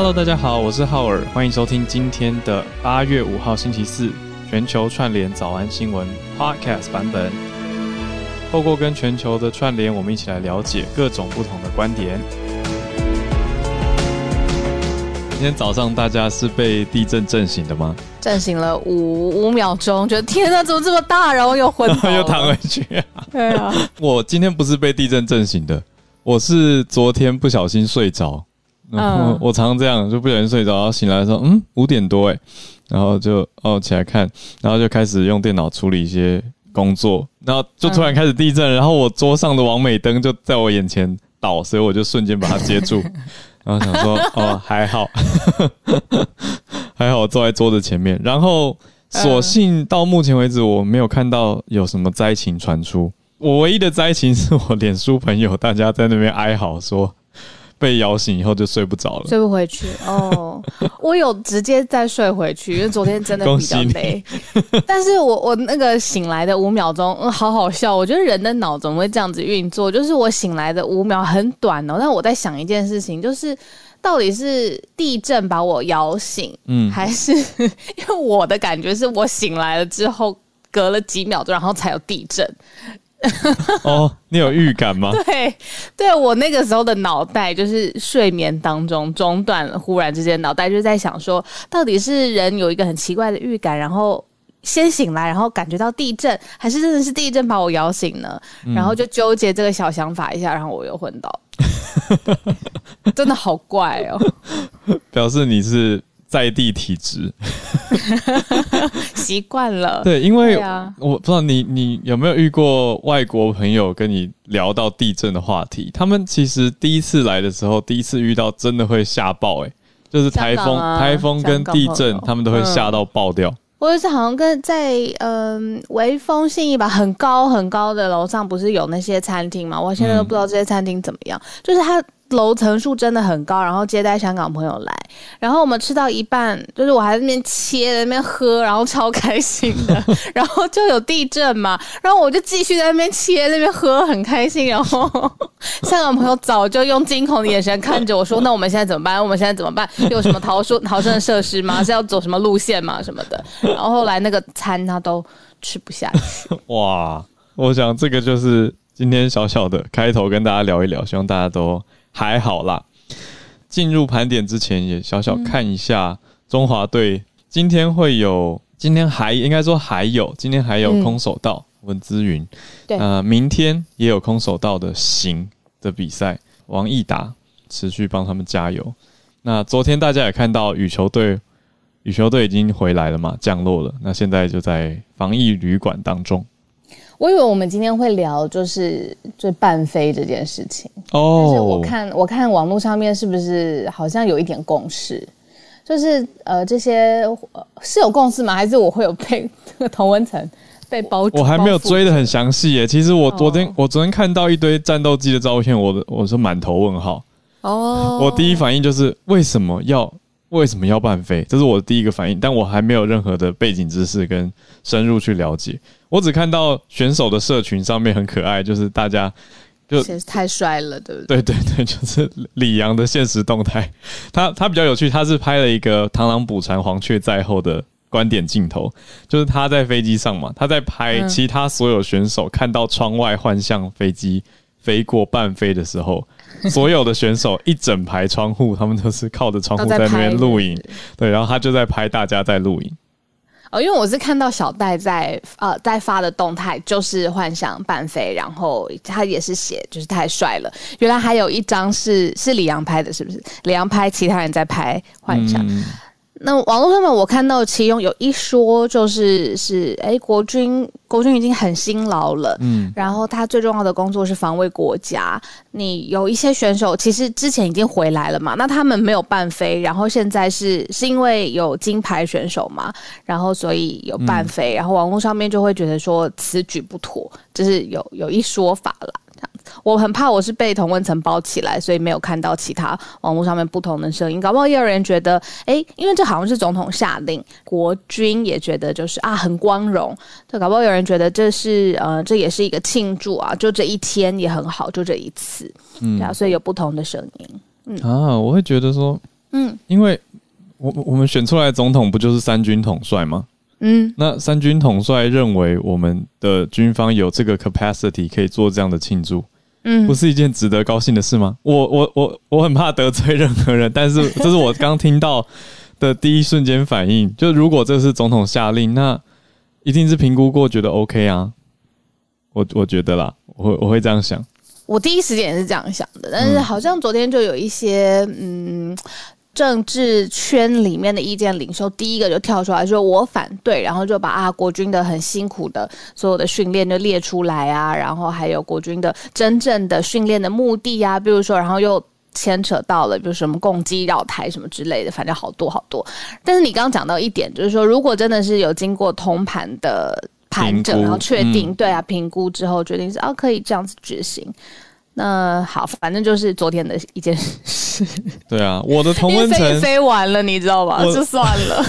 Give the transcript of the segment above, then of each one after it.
Hello，大家好，我是浩尔，欢迎收听今天的八月五号星期四全球串联早安新闻 Podcast 版本。透过跟全球的串联，我们一起来了解各种不同的观点。今天早上大家是被地震震醒的吗？震醒了五五秒钟，觉得天哪，怎么这么大？然后又昏倒，又躺回去。对啊，我今天不是被地震震醒的，我是昨天不小心睡着。嗯，我常常这样，就不小心睡着，然后醒来说，嗯，五点多哎，然后就哦起来看，然后就开始用电脑处理一些工作，然后就突然开始地震，然后我桌上的王美灯就在我眼前倒，所以我就瞬间把它接住，然后想说哦还好，还好我坐在桌子前面，然后所幸到目前为止我没有看到有什么灾情传出，我唯一的灾情是我脸书朋友大家在那边哀嚎说。被摇醒以后就睡不着了，睡不回去哦。我有直接再睡回去，因为昨天真的 比较累。但是我我那个醒来的五秒钟，嗯，好好笑。我觉得人的脑怎么会这样子运作？就是我醒来的五秒很短哦，但我在想一件事情，就是到底是地震把我摇醒，嗯，还是 因为我的感觉是我醒来了之后隔了几秒钟，然后才有地震。哦，你有预感吗？对，对我那个时候的脑袋就是睡眠当中中断了，忽然之间脑袋就在想说，到底是人有一个很奇怪的预感，然后先醒来，然后感觉到地震，还是真的是地震把我摇醒呢？然后就纠结这个小想法一下，然后我又昏倒，真的好怪哦，表示你是。在地体质，习惯了。对，因为我不知道你你有没有遇过外国朋友跟你聊到地震的话题，他们其实第一次来的时候，第一次遇到真的会吓爆，哎，就是台风、台风跟地震，他们都会吓到爆掉。我是好像跟在嗯微风信义吧，很高很高的楼上，不是有那些餐厅嘛？我现在都不知道这些餐厅怎么样，就是它。楼层数真的很高，然后接待香港朋友来，然后我们吃到一半，就是我还在那边切，在那边喝，然后超开心的，然后就有地震嘛，然后我就继续在那边切，那边喝，很开心。然后 香港朋友早就用惊恐的眼神看着我说：“那我们现在怎么办？我们现在怎么办？有什么逃生逃生的设施吗？是要走什么路线吗？什么的？”然后后来那个餐他都吃不下去。哇，我想这个就是今天小小的开头，跟大家聊一聊，希望大家都。还好啦，进入盘点之前也小小看一下中华队今天会有，今天还应该说还有，今天还有空手道文姿云，对，呃，明天也有空手道的行的比赛，王毅达持续帮他们加油。那昨天大家也看到羽球队，羽球队已经回来了嘛，降落了，那现在就在防疫旅馆当中。我以为我们今天会聊就是就半飞这件事情哦，但是我看我看网络上面是不是好像有一点共识，就是呃这些是有共识吗？还是我会有被 同文层被包？我还没有追的很详细耶。其实我昨天我昨天看到一堆战斗机的照片，我的我是满头问号哦。我第一反应就是为什么要？为什么要半飞？这是我的第一个反应，但我还没有任何的背景知识跟深入去了解。我只看到选手的社群上面很可爱，就是大家就太帅了，对不对？对对对，就是李阳的现实动态。他他比较有趣，他是拍了一个螳螂捕蝉，黄雀在后的观点镜头，就是他在飞机上嘛，他在拍其他所有选手看到窗外幻象飞机飞过半飞的时候。所有的选手一整排窗户，他们都是靠着窗户在那边录影，对，然后他就在拍大家在录影。哦，因为我是看到小戴在呃在发的动态，就是幻想半飞，然后他也是写就是太帅了。原来还有一张是是李阳拍的，是不是？李阳拍，其他人在拍幻想。那网络上面我看到其中有一说，就是是哎，国军国军已经很辛劳了，嗯，然后他最重要的工作是防卫国家。你有一些选手其实之前已经回来了嘛，那他们没有半飞，然后现在是是因为有金牌选手嘛，然后所以有半飞，然后网络上面就会觉得说此举不妥，就是有有一说法了。我很怕我是被同温层包起来，所以没有看到其他网络上面不同的声音。搞不好也有人觉得，哎，因为这好像是总统下令，国军也觉得就是啊很光荣。对，搞不好有人觉得这是呃这也是一个庆祝啊，就这一天也很好，就这一次。嗯，啊，所以有不同的声音。嗯啊，我会觉得说，嗯，因为我我们选出来的总统不就是三军统帅吗？嗯，那三军统帅认为我们的军方有这个 capacity 可以做这样的庆祝，嗯，不是一件值得高兴的事吗？我我我我很怕得罪任何人，但是 这是我刚听到的第一瞬间反应，就如果这是总统下令，那一定是评估过觉得 OK 啊，我我觉得啦，我我会这样想。我第一时间也是这样想的，但是好像昨天就有一些嗯。政治圈里面的意见领袖，第一个就跳出来说：“我反对。”然后就把啊国军的很辛苦的所有的训练就列出来啊，然后还有国军的真正的训练的目的啊，比如说，然后又牵扯到了比如什么攻击绕台什么之类的，反正好多好多。但是你刚刚讲到一点，就是说，如果真的是有经过通盘的盘整，然后确定对啊评估之后，决定是啊可以这样子执行。那好，反正就是昨天的一件事。对啊，我的同温层飞完了，你知道吧？就算了。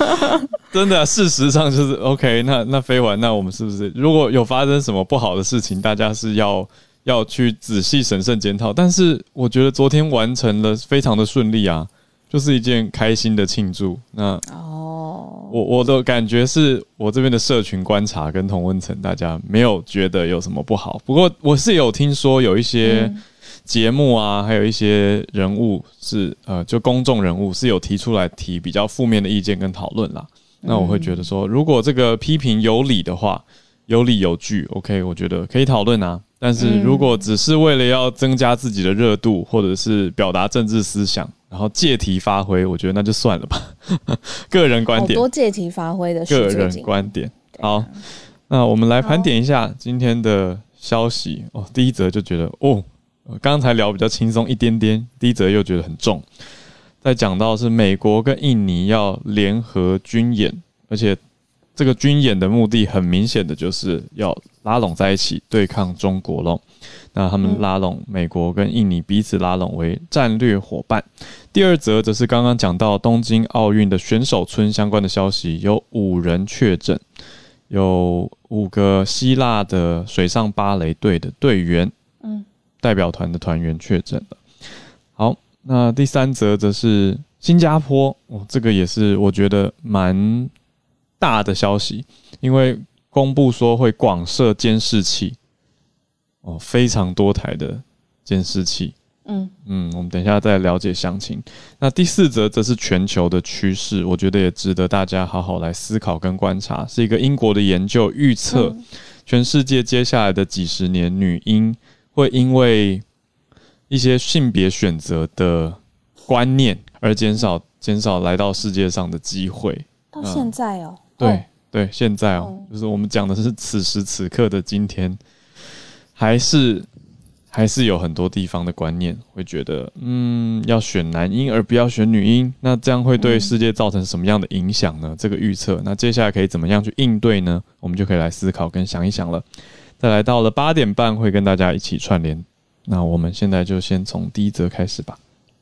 真的，事实上就是 OK。那那飞完，那我们是不是如果有发生什么不好的事情，大家是要要去仔细审慎检讨？但是我觉得昨天完成了，非常的顺利啊，就是一件开心的庆祝。那哦。我我的感觉是我这边的社群观察跟同温层，大家没有觉得有什么不好。不过我是有听说有一些节目啊，还有一些人物是呃，就公众人物是有提出来提比较负面的意见跟讨论啦。那我会觉得说，如果这个批评有理的话，有理有据，OK，我觉得可以讨论啊。但是如果只是为了要增加自己的热度，或者是表达政治思想，然后借题发挥，我觉得那就算了吧。个人观点，多借题发挥的个人观点。好，那我们来盘点一下今天的消息哦。第一则就觉得哦，刚才聊比较轻松一点点，第一则又觉得很重。在讲到是美国跟印尼要联合军演，而且。这个军演的目的很明显的就是要拉拢在一起对抗中国喽。那他们拉拢美国跟印尼彼此拉拢为战略伙伴。第二则则是刚刚讲到东京奥运的选手村相关的消息，有五人确诊，有五个希腊的水上芭蕾队的队员，嗯，代表团的团员确诊了。好，那第三则则是新加坡，哦，这个也是我觉得蛮。大的消息，因为公布说会广设监视器，哦，非常多台的监视器，嗯嗯，我们等一下再了解详情。那第四则则是全球的趋势，我觉得也值得大家好好来思考跟观察。是一个英国的研究预测，全世界接下来的几十年，女婴会因为一些性别选择的观念而减少减少来到世界上的机会。到现在哦。对对，现在哦，就是我们讲的是此时此刻的今天，还是还是有很多地方的观念会觉得，嗯，要选男婴而不要选女婴，那这样会对世界造成什么样的影响呢？这个预测，那接下来可以怎么样去应对呢？我们就可以来思考跟想一想了。再来到了八点半，会跟大家一起串联。那我们现在就先从第一则开始吧。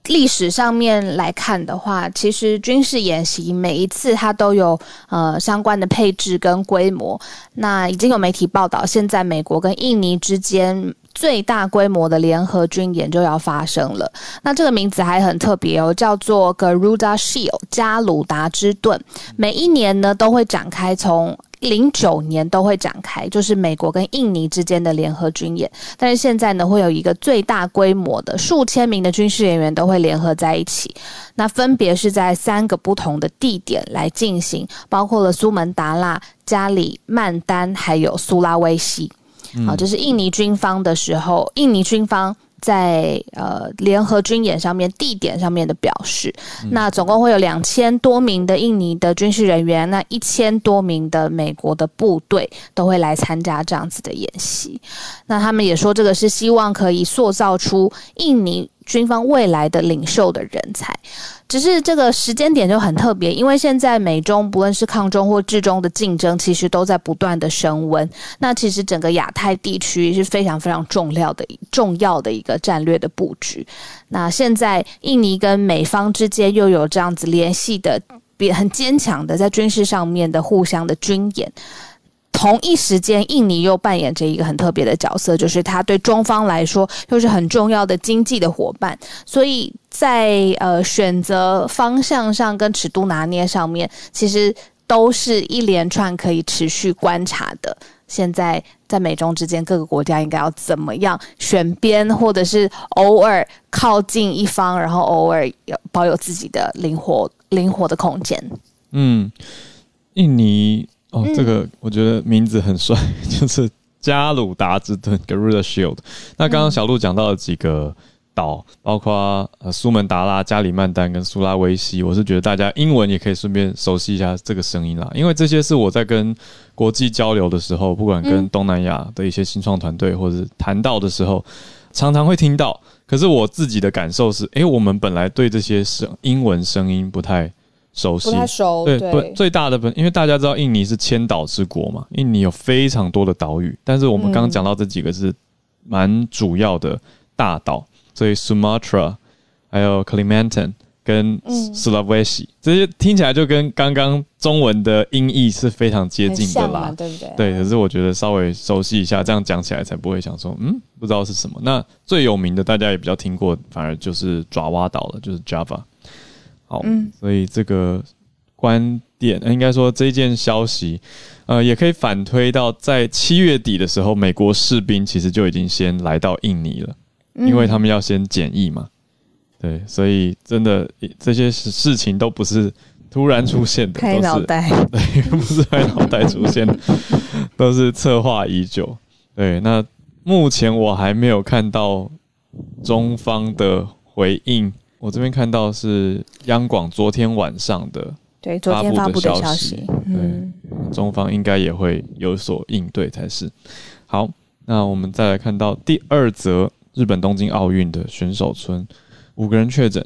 历史上面来看的话，其实军事演习每一次它都有呃相关的配置跟规模。那已经有媒体报道，现在美国跟印尼之间最大规模的联合军演就要发生了。那这个名字还很特别哦，叫做 Garuda Shield 加鲁达之盾。每一年呢都会展开从。零九年都会展开，就是美国跟印尼之间的联合军演。但是现在呢，会有一个最大规模的数千名的军事人员都会联合在一起。那分别是在三个不同的地点来进行，包括了苏门答腊、加里曼丹还有苏拉威西。好，就是印尼军方的时候，印尼军方。在呃联合军演上面地点上面的表示，那总共会有两千多名的印尼的军事人员，那一千多名的美国的部队都会来参加这样子的演习。那他们也说，这个是希望可以塑造出印尼。军方未来的领袖的人才，只是这个时间点就很特别，因为现在美中不论是抗中或制中的竞争，其实都在不断的升温。那其实整个亚太地区是非常非常重要的重要的一个战略的布局。那现在印尼跟美方之间又有这样子联系的，比很坚强的在军事上面的互相的军演。同一时间，印尼又扮演着一个很特别的角色，就是它对中方来说又是很重要的经济的伙伴，所以在呃选择方向上跟尺度拿捏上面，其实都是一连串可以持续观察的。现在在美中之间，各个国家应该要怎么样选边，或者是偶尔靠近一方，然后偶尔有保有自己的灵活灵活的空间。嗯，印尼。哦，这个我觉得名字很帅，就是加鲁达之盾 （Garuda Shield）。那刚刚小鹿讲到了几个岛，包括呃苏门答腊、加里曼丹跟苏拉威西。我是觉得大家英文也可以顺便熟悉一下这个声音啦，因为这些是我在跟国际交流的时候，不管跟东南亚的一些新创团队或者谈到的时候，常常会听到。可是我自己的感受是，哎，我们本来对这些声英文声音不太。熟悉，对，不最大的本，因为大家知道印尼是千岛之国嘛，印尼有非常多的岛屿，但是我们刚刚讲到这几个是蛮主要的大岛，所以 Sumatra 还有 Kalimantan 跟 Sulawesi 这些听起来就跟刚刚中文的音译是非常接近的啦，对不对？对，可是我觉得稍微熟悉一下，这样讲起来才不会想说，嗯，不知道是什么。那最有名的大家也比较听过，反而就是爪哇岛了，就是 Java。好，嗯所以这个观点，应该说这件消息，呃，也可以反推到在七月底的时候，美国士兵其实就已经先来到印尼了，因为他们要先检疫嘛。对，所以真的这些事情都不是突然出现的，开脑袋，对，不是开脑袋出现的，都是策划已久。对，那目前我还没有看到中方的回应。我这边看到是央广昨天晚上的对昨天发布的消息，嗯，中方应该也会有所应对才是。好，那我们再来看到第二则日本东京奥运的选手村五个人确诊。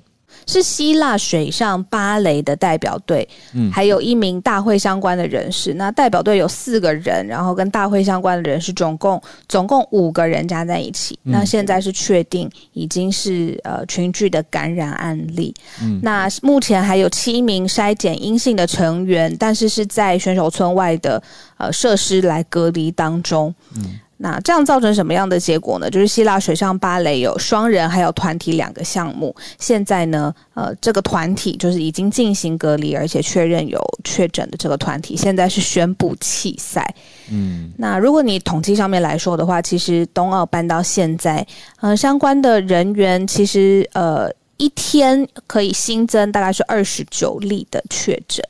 是希腊水上芭蕾的代表队，嗯，还有一名大会相关的人士。那代表队有四个人，然后跟大会相关的人士总共总共五个人加在一起。那现在是确定已经是呃群聚的感染案例。嗯，那目前还有七名筛检阴性的成员，但是是在选手村外的呃设施来隔离当中。嗯。那这样造成什么样的结果呢？就是希腊水上芭蕾有双人还有团体两个项目，现在呢，呃，这个团体就是已经进行隔离，而且确认有确诊的这个团体，现在是宣布弃赛。嗯，那如果你统计上面来说的话，其实冬奥办到现在，呃，相关的人员其实呃一天可以新增大概是二十九例的确诊。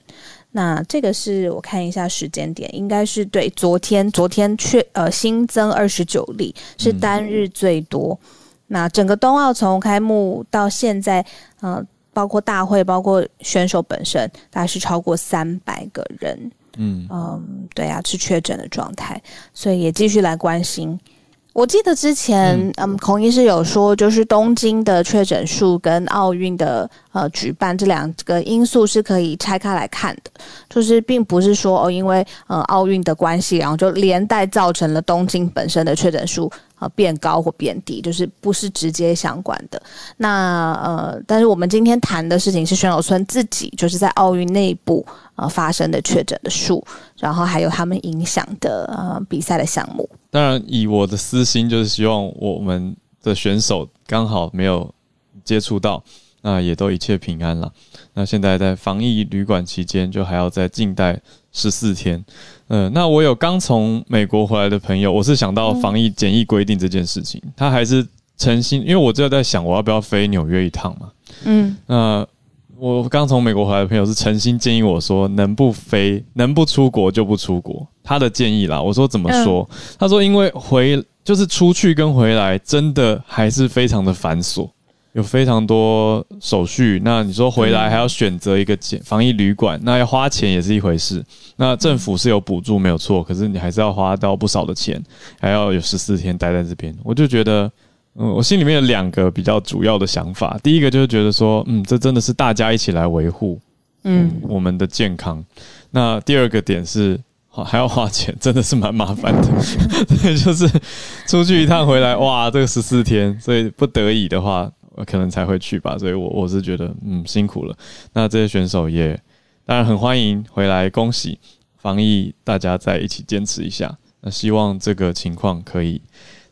那这个是我看一下时间点，应该是对昨天，昨天确呃新增二十九例，是单日最多。那整个冬奥从开幕到现在，呃，包括大会，包括选手本身，大概是超过三百个人。嗯嗯，对啊，是确诊的状态，所以也继续来关心。我记得之前，嗯，孔医师有说，就是东京的确诊数跟奥运的呃举办这两个因素是可以拆开来看的，就是并不是说哦，因为呃奥运的关系，然后就连带造成了东京本身的确诊数啊变高或变低，就是不是直接相关的。那呃，但是我们今天谈的事情是选手村自己就是在奥运内部呃发生的确诊的数，然后还有他们影响的呃比赛的项目。当然，以我的私心，就是希望我们的选手刚好没有接触到，那也都一切平安了。那现在在防疫旅馆期间，就还要在静待十四天。嗯，那我有刚从美国回来的朋友，我是想到防疫检疫规定这件事情，他还是诚心，因为我就在想，我要不要飞纽约一趟嘛？嗯，那。我刚从美国回来的朋友是诚心建议我说，能不飞，能不出国就不出国。他的建议啦，我说怎么说？他说因为回就是出去跟回来真的还是非常的繁琐，有非常多手续。那你说回来还要选择一个防疫旅馆，那要花钱也是一回事。那政府是有补助没有错，可是你还是要花到不少的钱，还要有十四天待在这边。我就觉得。嗯，我心里面有两个比较主要的想法。第一个就是觉得说，嗯，这真的是大家一起来维护，嗯，我们的健康。那第二个点是，还要花钱，真的是蛮麻烦的。对，就是出去一趟回来，哇，这个十四天，所以不得已的话，可能才会去吧。所以我我是觉得，嗯，辛苦了。那这些选手也当然很欢迎回来，恭喜。防疫大家再一起坚持一下。那希望这个情况可以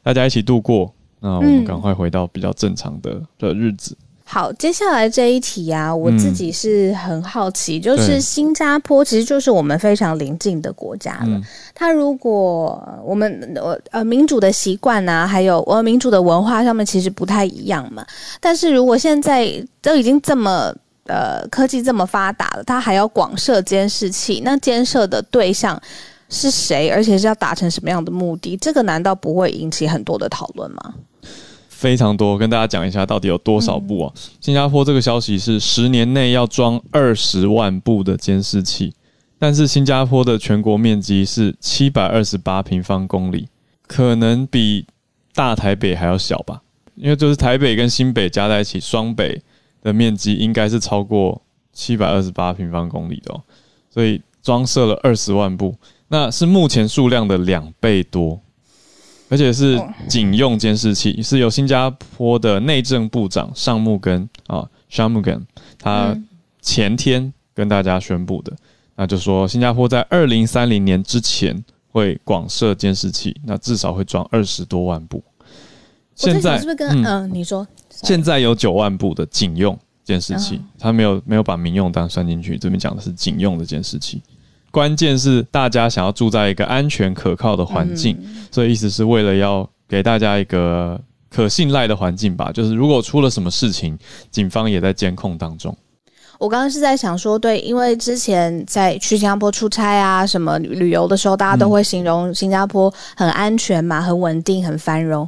大家一起度过。那我们赶快回到比较正常的的日子。好，接下来这一题啊，我自己是很好奇，就是新加坡其实就是我们非常邻近的国家了。它如果我们呃呃民主的习惯啊，还有呃民主的文化上面其实不太一样嘛。但是如果现在都已经这么呃科技这么发达了，它还要广设监视器，那监设的对象是谁？而且是要达成什么样的目的？这个难道不会引起很多的讨论吗？非常多，跟大家讲一下到底有多少部啊？新加坡这个消息是十年内要装二十万部的监视器，但是新加坡的全国面积是七百二十八平方公里，可能比大台北还要小吧？因为就是台北跟新北加在一起，双北的面积应该是超过七百二十八平方公里的哦，所以装设了二十万部，那是目前数量的两倍多。而且是警用监视器，是由新加坡的内政部长尚木根啊，m 木根，他前天跟大家宣布的，那就说新加坡在二零三零年之前会广设监视器，那至少会装二十多万部。现在是不是跟嗯你说？现在有九万部的警用监视器，他没有没有把民用单算进去，这边讲的是警用的监视器。关键是大家想要住在一个安全可靠的环境，所以意思是为了要给大家一个可信赖的环境吧。就是如果出了什么事情，警方也在监控当中。我刚刚是在想说，对，因为之前在去新加坡出差啊，什么旅游的时候，大家都会形容新加坡很安全嘛，很稳定，很繁荣。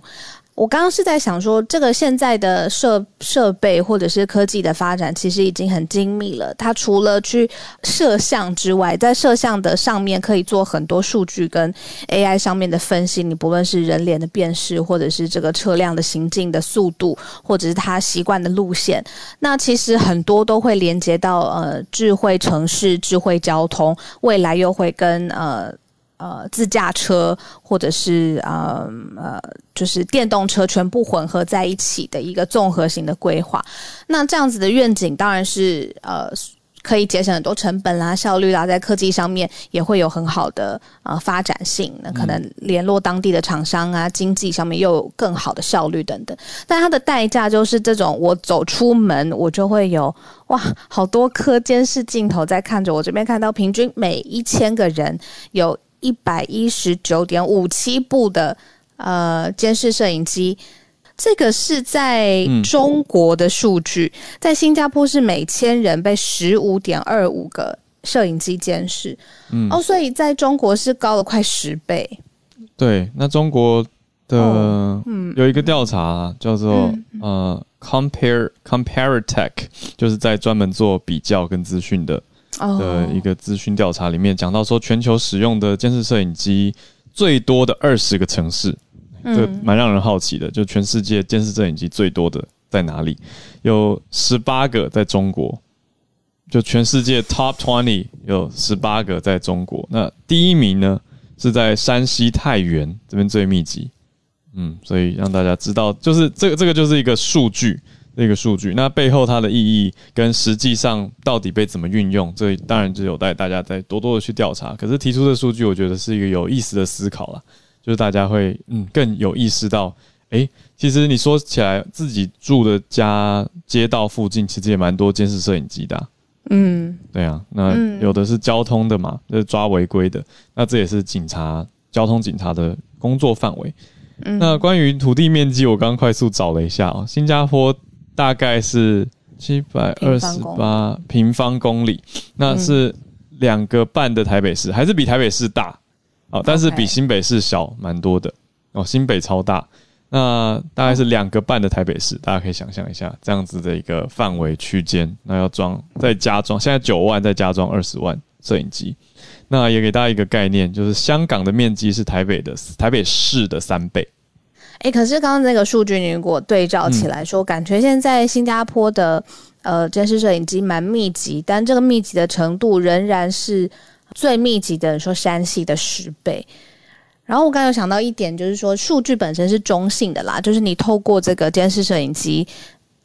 我刚刚是在想说，这个现在的设设备或者是科技的发展，其实已经很精密了。它除了去摄像之外，在摄像的上面可以做很多数据跟 AI 上面的分析。你不论是人脸的辨识，或者是这个车辆的行进的速度，或者是它习惯的路线，那其实很多都会连接到呃智慧城市、智慧交通，未来又会跟呃。呃，自驾车或者是呃呃，就是电动车全部混合在一起的一个综合型的规划。那这样子的愿景当然是呃可以节省很多成本啦、效率啦，在科技上面也会有很好的呃发展性。那可能联络当地的厂商啊，经济上面又有更好的效率等等。但它的代价就是这种，我走出门我就会有哇，好多颗监视镜头在看着我。这边看到平均每一千个人有。一百一十九点五七部的呃监视摄影机，这个是在中国的数据，在新加坡是每千人被十五点二五个摄影机监视，嗯，哦，所以在中国是高了快十倍。对，那中国的嗯。有一个调查叫做呃 Compare Compare Tech，就是在专门做比较跟资讯的。的一个资讯调查里面讲到说，全球使用的监视摄影机最多的二十个城市，这蛮让人好奇的。就全世界监视摄影机最多的在哪里？有十八个在中国，就全世界 Top Twenty 有十八个在中国。那第一名呢是在山西太原这边最密集。嗯，所以让大家知道，就是这个这个就是一个数据。那个数据，那背后它的意义跟实际上到底被怎么运用，这当然就有待大家再多多的去调查。可是提出的数据，我觉得是一个有意思的思考了，就是大家会嗯更有意识到，哎，其实你说起来自己住的家街道附近，其实也蛮多监视摄影机的。嗯，对啊，那有的是交通的嘛，就是抓违规的，那这也是警察交通警察的工作范围。那关于土地面积，我刚刚快速找了一下哦，新加坡。大概是七百二十八平方公里，那是两个半的台北市，还是比台北市大？哦，但是比新北市小蛮多的。哦。新北超大，那大概是两个半的台北市，大家可以想象一下这样子的一个范围区间。那要装再加装，现在九万再加装二十万摄影机，那也给大家一个概念，就是香港的面积是台北的台北市的三倍。哎，可是刚刚那个数据，你如果对照起来说，感觉现在新加坡的呃监视摄影机蛮密集，但这个密集的程度仍然是最密集的，说山西的十倍。然后我刚刚有想到一点，就是说数据本身是中性的啦，就是你透过这个监视摄影机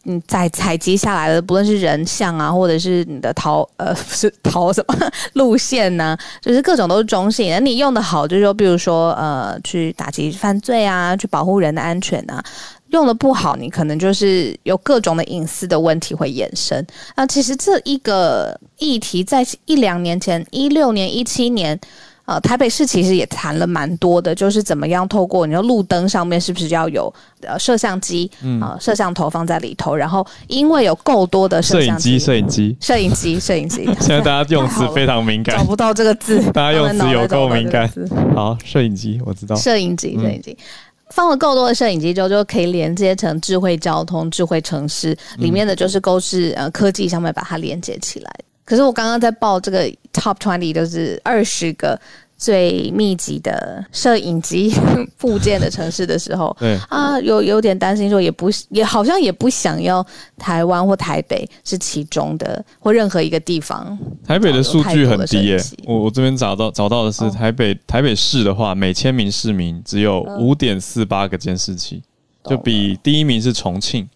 你采采集下来的，不论是人像啊，或者是你的逃呃不 是逃什么路线呢，就是各种都是中性。那你用的好，就是说，比如说呃，去打击犯罪啊，去保护人的安全啊。用的不好，你可能就是有各种的隐私的问题会衍生。那其实这一个议题在一两年前，一六年、一七年，呃，台北市其实也谈了蛮多的，就是怎么样透过你说路灯上面是不是要有呃摄像机啊，摄像头放在里头，然后因为有够多的摄影机、摄影机、摄影机、摄影机，现在大家用词 非常敏感，找不到这个字，大家用词有够 敏感。好，摄影机我知道，摄影机、摄影机。放了够多的摄影机之后，就可以连接成智慧交通、智慧城市里面的就是都是呃科技上面把它连接起来。可是我刚刚在报这个 top twenty，就是二十个。最密集的摄影机 附件的城市的时候，对啊，有有点担心，说也不也好像也不想要台湾或台北是其中的或任何一个地方。台北的数据很低耶，我我这边找到找到的是台北台北市的话，每千名市民只有五点四八个监视器，就比第一名是重庆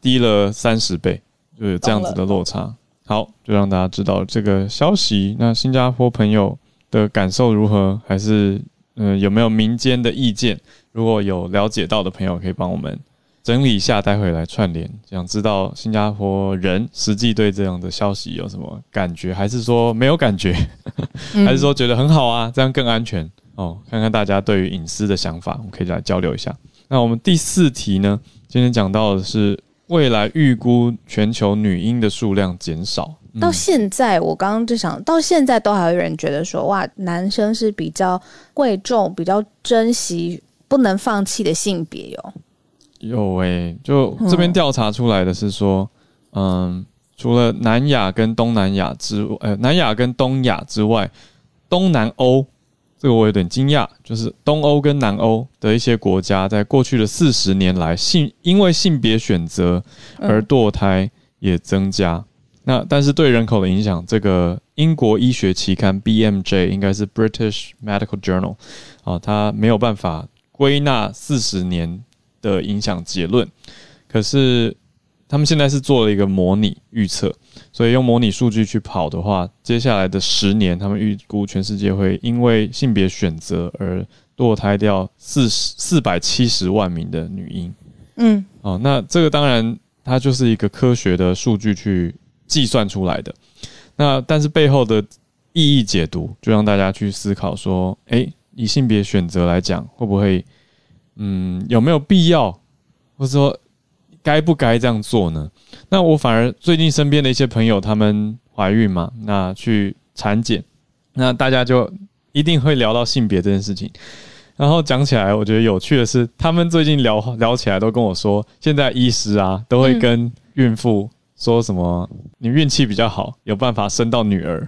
低了三十倍，就有这样子的落差。好，就让大家知道这个消息。那新加坡朋友。的感受如何？还是嗯，有没有民间的意见？如果有了解到的朋友，可以帮我们整理一下，待会来串联。想知道新加坡人实际对这样的消息有什么感觉？还是说没有感觉？还是说觉得很好啊？这样更安全哦？看看大家对于隐私的想法，我们可以来交流一下。那我们第四题呢？今天讲到的是未来预估全球女婴的数量减少。到现在，我刚刚就想到现在都还有人觉得说，哇，男生是比较贵重、比较珍惜、不能放弃的性别哟。有诶，就这边调查出来的是说，嗯，除了南亚跟东南亚之呃，南亚跟东亚之外，东南欧这个我有点惊讶，就是东欧跟南欧的一些国家，在过去的四十年来，性因为性别选择而堕胎也增加。那但是对人口的影响，这个英国医学期刊 BMJ 应该是 British Medical Journal 啊，它没有办法归纳四十年的影响结论。可是他们现在是做了一个模拟预测，所以用模拟数据去跑的话，接下来的十年，他们预估全世界会因为性别选择而堕胎掉四十四百七十万名的女婴。嗯，哦，那这个当然它就是一个科学的数据去。计算出来的，那但是背后的意义解读，就让大家去思考说：，诶，以性别选择来讲，会不会，嗯，有没有必要，或者说该不该这样做呢？那我反而最近身边的一些朋友，他们怀孕嘛，那去产检，那大家就一定会聊到性别这件事情。然后讲起来，我觉得有趣的是，他们最近聊聊起来都跟我说，现在医师啊，都会跟孕妇。说什么？你运气比较好，有办法生到女儿，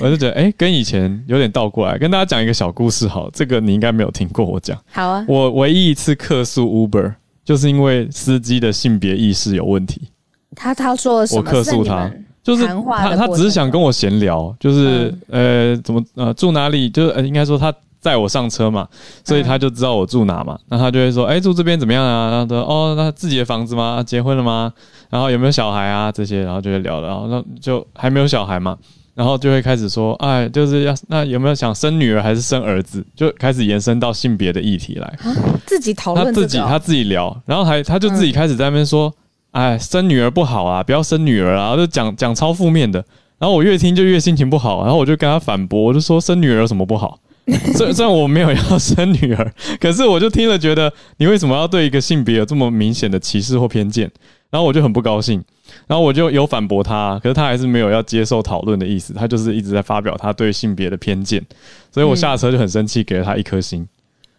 我就觉得哎，跟以前有点倒过来。跟大家讲一个小故事，好，这个你应该没有听过我讲。好啊，我唯一一次客诉 Uber，就是因为司机的性别意识有问题。他他说我客诉他，就是他他只是想跟我闲聊，就是呃怎么呃住哪里，就是呃应该说他。载我上车嘛，所以他就知道我住哪嘛，那他就会说：“哎，住这边怎么样啊？”然后说：“哦，那自己的房子吗？结婚了吗？然后有没有小孩啊？这些，然后就会聊了。然后那就还没有小孩嘛，然后就会开始说：哎，就是要那有没有想生女儿还是生儿子？就开始延伸到性别的议题来，自己讨论，他自己他自己聊，然后还他就自己开始在那边说：哎，生女儿不好啊，不要生女儿啊，就讲讲超负面的。然后我越听就越心情不好，然后我就跟他反驳，我就说：生女儿有什么不好？” 虽虽然我没有要生女儿，可是我就听了觉得你为什么要对一个性别有这么明显的歧视或偏见？然后我就很不高兴，然后我就有反驳他，可是他还是没有要接受讨论的意思，他就是一直在发表他对性别的偏见，所以我下车就很生气，给了他一颗星，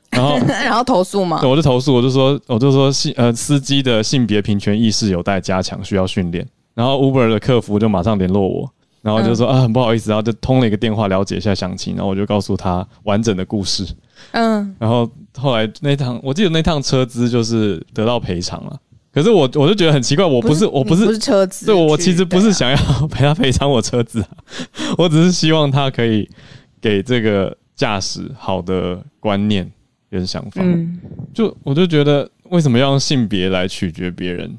然后 然后投诉嘛？对，我就投诉，我就说我就说性呃司机的性别平权意识有待加强，需要训练，然后 Uber 的客服就马上联络我。然后就说啊，很不好意思，然后就通了一个电话了解一下详情，然后我就告诉他完整的故事。嗯，然后后来那趟我记得那趟车资就是得到赔偿了，可是我我就觉得很奇怪，我不是我不是不是车子，对我其实不是想要赔他赔偿我车子啊，我只是希望他可以给这个驾驶好的观念跟想法。嗯，就我就觉得为什么要用性别来取决别人？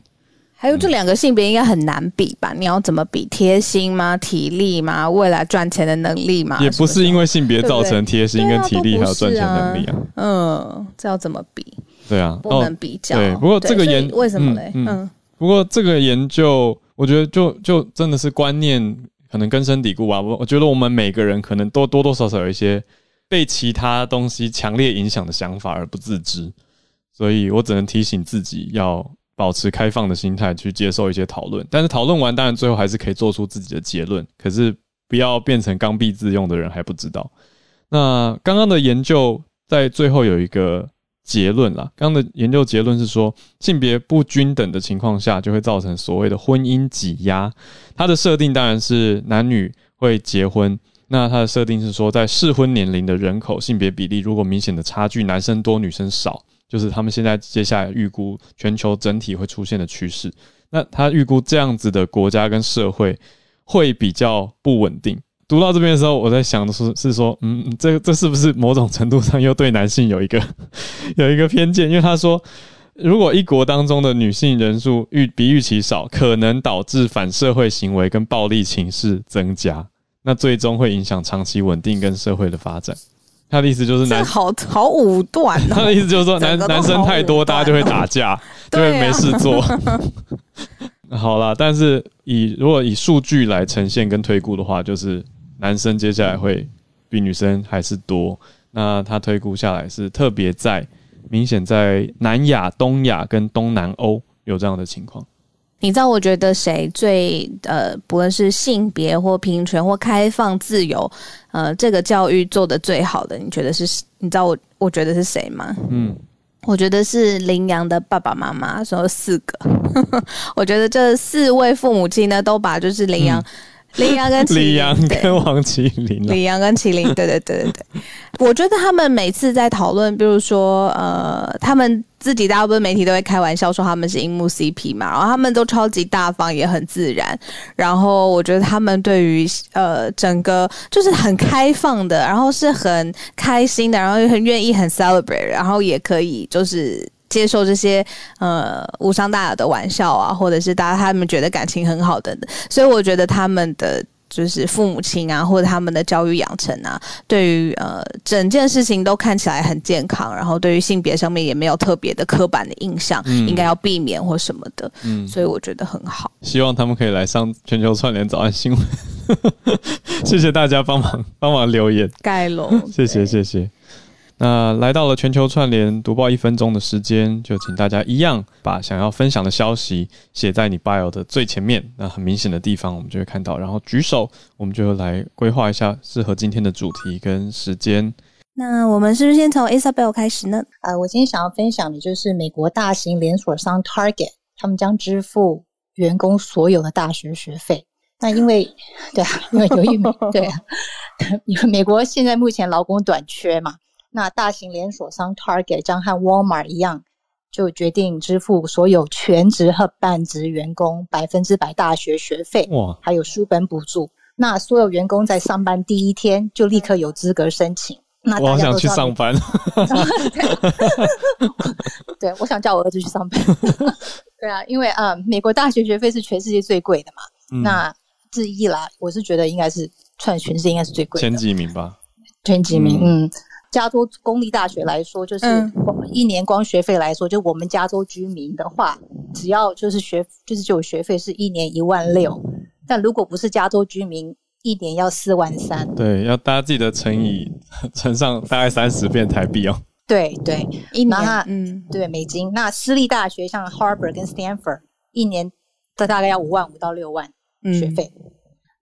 还有这两个性别应该很难比吧？你要怎么比？贴心吗？体力吗？未来赚钱的能力吗？也不是因为性别造成贴心跟体力还有赚钱能力啊。嗯，这要怎么比？对啊，不能比较。对，不过这个研为什么嘞？嗯，不过这个研究，我觉得就就真的是观念可能根深蒂固吧。我我觉得我们每个人可能都多多少少有一些被其他东西强烈影响的想法而不自知，所以我只能提醒自己要。保持开放的心态去接受一些讨论，但是讨论完当然最后还是可以做出自己的结论。可是不要变成刚愎自用的人还不知道。那刚刚的研究在最后有一个结论啦，刚刚的研究结论是说，性别不均等的情况下就会造成所谓的婚姻挤压。它的设定当然是男女会结婚，那它的设定是说，在适婚年龄的人口性别比例如果明显的差距，男生多女生少。就是他们现在接下来预估全球整体会出现的趋势。那他预估这样子的国家跟社会会比较不稳定。读到这边的时候，我在想的是，是说，嗯，这这是不是某种程度上又对男性有一个 有一个偏见？因为他说，如果一国当中的女性人数预比预期少，可能导致反社会行为跟暴力情势增加，那最终会影响长期稳定跟社会的发展。他的意思就是男好好武断。他的意思就是说，男男生太多，大家就会打架，就会没事做。好了，但是以如果以数据来呈现跟推估的话，就是男生接下来会比女生还是多。那他推估下来是特别在明显在南亚、东亚跟东南欧有这样的情况。你知道我觉得谁最呃，不论是性别或平权或开放自由，呃，这个教育做的最好的，你觉得是？你知道我我觉得是谁吗？嗯，我觉得是羚羊的爸爸妈妈，说四个。我觉得这四位父母亲呢，都把就是羚羊。羚羊跟李阳跟王麒麟，李阳跟麒麟，对对对对对。我觉得他们每次在讨论，比如说呃，他们自己大部分媒体都会开玩笑说他们是樱木 CP 嘛，然后他们都超级大方，也很自然。然后我觉得他们对于呃整个就是很开放的，然后是很开心的，然后又很愿意很 celebrate，然后也可以就是。接受这些呃无伤大雅的玩笑啊，或者是大家他们觉得感情很好的，所以我觉得他们的就是父母亲啊，或者他们的教育养成啊，对于呃整件事情都看起来很健康，然后对于性别上面也没有特别的刻板的印象，应该要避免或什么的，嗯，所以我觉得很好。希望他们可以来上 全球串联早安新闻，谢谢大家帮忙帮忙留言，盖楼，谢谢谢谢。那来到了全球串联读报一分钟的时间，就请大家一样把想要分享的消息写在你 bio 的最前面，那很明显的地方我们就会看到，然后举手，我们就来规划一下适合今天的主题跟时间。那我们是不是先从 Isabel 开始呢？呃，我今天想要分享的就是美国大型连锁商 Target，他们将支付员工所有的大学学费。那因为，对啊，因为由于美对啊，因为美国现在目前劳工短缺嘛。那大型连锁商 Target 张和 Walmart 一样，就决定支付所有全职和半职员工百分之百大学学费，哇，还有书本补助。那所有员工在上班第一天就立刻有资格申请。那我想去上班。对，我想叫我儿子去上班。对啊，因为啊，美国大学学费是全世界最贵的嘛。那之一啦，我是觉得应该是算全世界应该是最贵前几名吧。前几名，嗯。加州公立大学来说，就是一年光学费来说，就我们加州居民的话，只要就是学就是就有学费是一年一万六，但如果不是加州居民，一年要四万三。对，要大家记得乘以 乘上大概三十遍台币哦。对对，一年嗯，对美金。那私立大学像 Harvard 跟 Stanford，一年都大概要五万五到六万学费。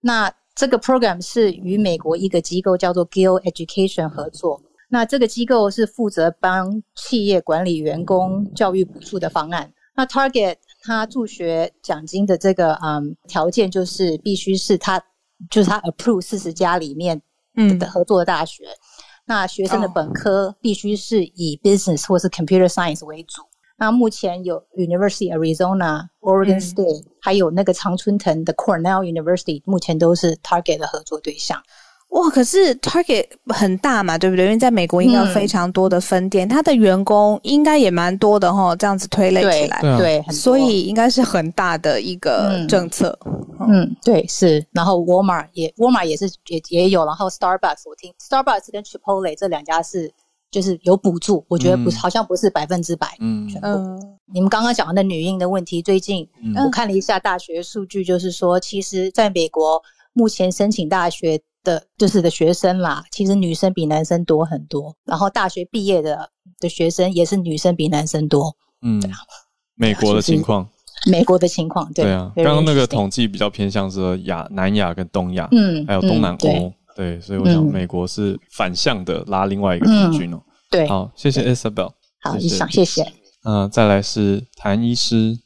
那这个 program 是与美国一个机构叫做 Gill Education 合作。那这个机构是负责帮企业管理员工教育补助的方案。那 Target 他助学奖金的这个嗯条件就是必须是他就是他 approve 四十家里面嗯的合作的大学。那学生的本科必须是以 business 或是 computer science 为主。那目前有 University Arizona、Oregon State，还有那个常春藤的 Cornell University，目前都是 Target 的合作对象。哇，可是 Target 很大嘛，对不对？因为在美国应该有非常多的分店，它的员工应该也蛮多的哈。这样子推类起来，对，所以应该是很大的一个政策。嗯，对，是。然后 Walmart 也，Walmart 也是也也有。然后 Starbucks 我听 Starbucks 跟 Chipotle 这两家是就是有补助，我觉得不是好像不是百分之百。嗯嗯。你们刚刚讲的那女婴的问题，最近我看了一下大学数据，就是说，其实在美国目前申请大学。的就是的学生啦，其实女生比男生多很多。然后大学毕业的的学生也是女生比男生多。嗯，对啊，美国的情况，美国的情况，对啊。刚刚那个统计比较偏向是亚南亚跟东亚，嗯，还有东南欧，对，所以我想美国是反向的拉另外一个平均哦。对，好，谢谢 Isabel，好，以上谢谢。嗯，再来是谭医师。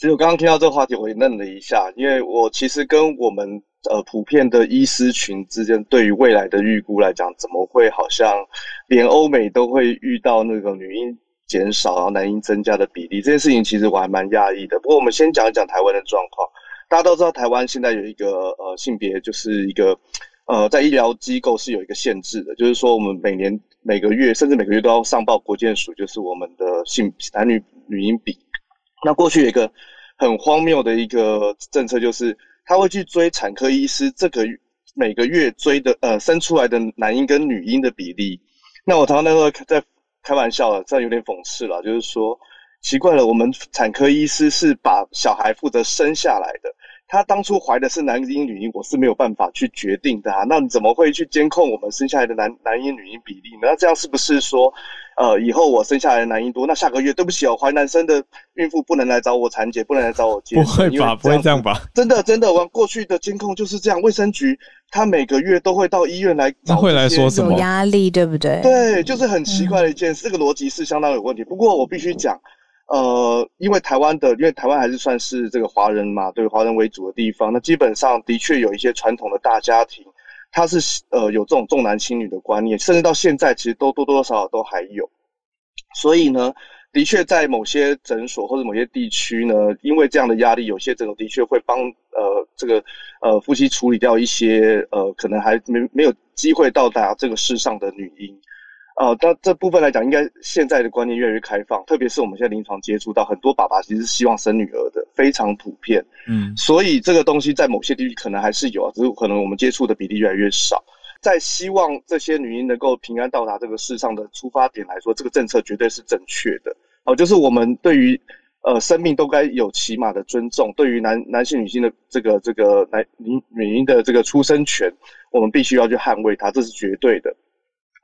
其实我刚刚听到这个话题，我也愣了一下，因为我其实跟我们。呃，普遍的医师群之间对于未来的预估来讲，怎么会好像连欧美都会遇到那个女婴减少，然后男婴增加的比例？这件事情其实我还蛮讶异的。不过我们先讲一讲台湾的状况。大家都知道，台湾现在有一个呃性别，就是一个呃在医疗机构是有一个限制的，就是说我们每年每个月甚至每个月都要上报国健署，就是我们的性男女女婴比。那过去有一个很荒谬的一个政策就是。他会去追产科医师这个每个月追的呃生出来的男婴跟女婴的比例。那我常常那时候在开玩笑了，这样有点讽刺了，就是说奇怪了，我们产科医师是把小孩负责生下来的。他当初怀的是男婴女婴，我是没有办法去决定的啊。那你怎么会去监控我们生下来的男男婴女婴比例呢？那这样是不是说，呃，以后我生下来的男婴多，那下个月对不起哦，怀男生的孕妇不能来找我产检，不能来找我接不会吧？不会这样吧？真的真的，我过去的监控就是这样。卫生局他每个月都会到医院来，他会来说什么？有压力对不对？对，就是很奇怪的一件事，这个逻辑是相当有问题。不过我必须讲。呃，因为台湾的，因为台湾还是算是这个华人嘛，对华人为主的地方，那基本上的确有一些传统的大家庭，他是呃有这种重男轻女的观念，甚至到现在其实都多多少少都还有。所以呢，的确在某些诊所或者某些地区呢，因为这样的压力，有些诊所的确会帮呃这个呃夫妻处理掉一些呃可能还没没有机会到达这个世上的女婴。呃，那这部分来讲，应该现在的观念越来越开放，特别是我们现在临床接触到很多爸爸其实是希望生女儿的，非常普遍。嗯，所以这个东西在某些地区可能还是有啊，只是可能我们接触的比例越来越少。在希望这些女婴能够平安到达这个世上的出发点来说，这个政策绝对是正确的。哦，就是我们对于呃生命都该有起码的尊重，对于男男性、女性的这个这个男女女婴的这个出生权，我们必须要去捍卫它，这是绝对的。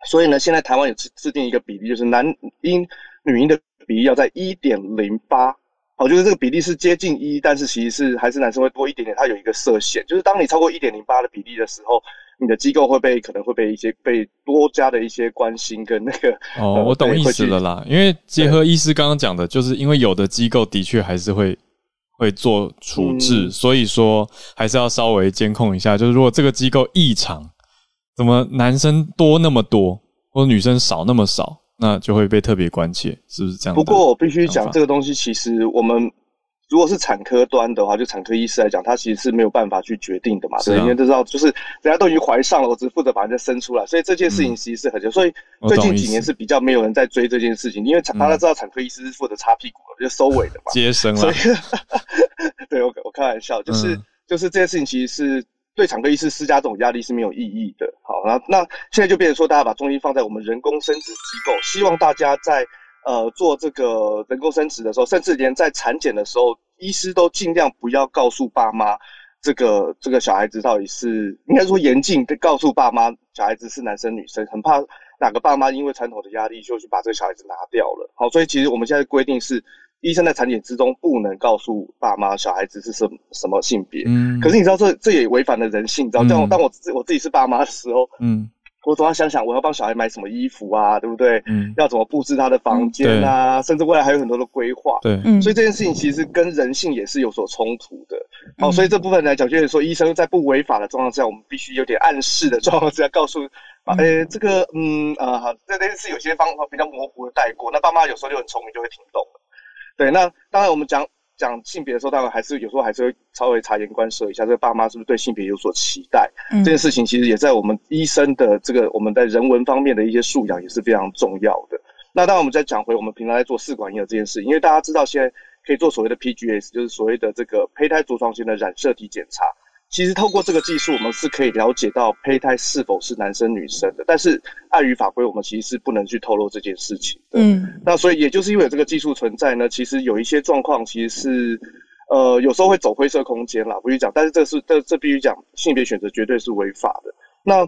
所以呢，现在台湾有制制定一个比例，就是男婴、女婴的比例要在一点零八，哦，就是这个比例是接近一，但是其实是还是男生会多一点点。它有一个设限，就是当你超过一点零八的比例的时候，你的机构会被可能会被一些被多加的一些关心跟那个。哦，我懂意思了啦，因为结合医师刚刚讲的，就是因为有的机构的确还是会会做处置，所以说还是要稍微监控一下，就是如果这个机构异常。怎么男生多那么多，或者女生少那么少，那就会被特别关切，是不是这样？不过我必须讲，这个东西其实我们如果是产科端的话，就产科医师来讲，他其实是没有办法去决定的嘛。对，因为都知道，就是人家都已经怀上了，我只负责把人家生出来，所以这件事情其实是很久。所以最近几年是比较没有人在追这件事情，因为大家知道产科医师是负责擦屁股的，就收尾的嘛，接生了。对我我开玩笑，就是就是这件事情其实是。对产科医师施加这种压力是没有意义的。好，那那现在就变成说，大家把重心放在我们人工生殖机构，希望大家在呃做这个人工生殖的时候，甚至连在产检的时候，医师都尽量不要告诉爸妈这个这个小孩子到底是应该说严禁告诉爸妈小孩子是男生女生，很怕哪个爸妈因为传统的压力就去把这个小孩子拿掉了。好，所以其实我们现在规定是。医生在产检之中不能告诉爸妈小孩子是什什么性别，嗯，可是你知道这这也违反了人性，你知道？当我当我自我自己是爸妈的时候，嗯，我总要想想我要帮小孩买什么衣服啊，对不对？嗯，要怎么布置他的房间啊，甚至未来还有很多的规划，对，所以这件事情其实跟人性也是有所冲突的。好，所以这部分来讲，就是说医生在不违法的状况下，我们必须有点暗示的状况下告诉，哎，这个，嗯，呃，好，这件事有些方法比较模糊的带过，那爸妈有时候就很聪明，就会听懂了。对，那当然我们讲讲性别的时候，当然还是有时候还是会稍微察言观色一下，这个爸妈是不是对性别有所期待？这件事情其实也在我们医生的这个我们在人文方面的一些素养也是非常重要的。那当然，我们再讲回我们平常在做试管婴儿这件事，因为大家知道现在可以做所谓的 PGS，就是所谓的这个胚胎着床前的染色体检查。其实透过这个技术，我们是可以了解到胚胎是否是男生女生的。但是碍于法规，我们其实是不能去透露这件事情的。嗯，那所以也就是因为有这个技术存在呢，其实有一些状况其实是，呃，有时候会走灰色空间啦，不去讲。但是这是这这必须讲，性别选择绝对是违法的。那，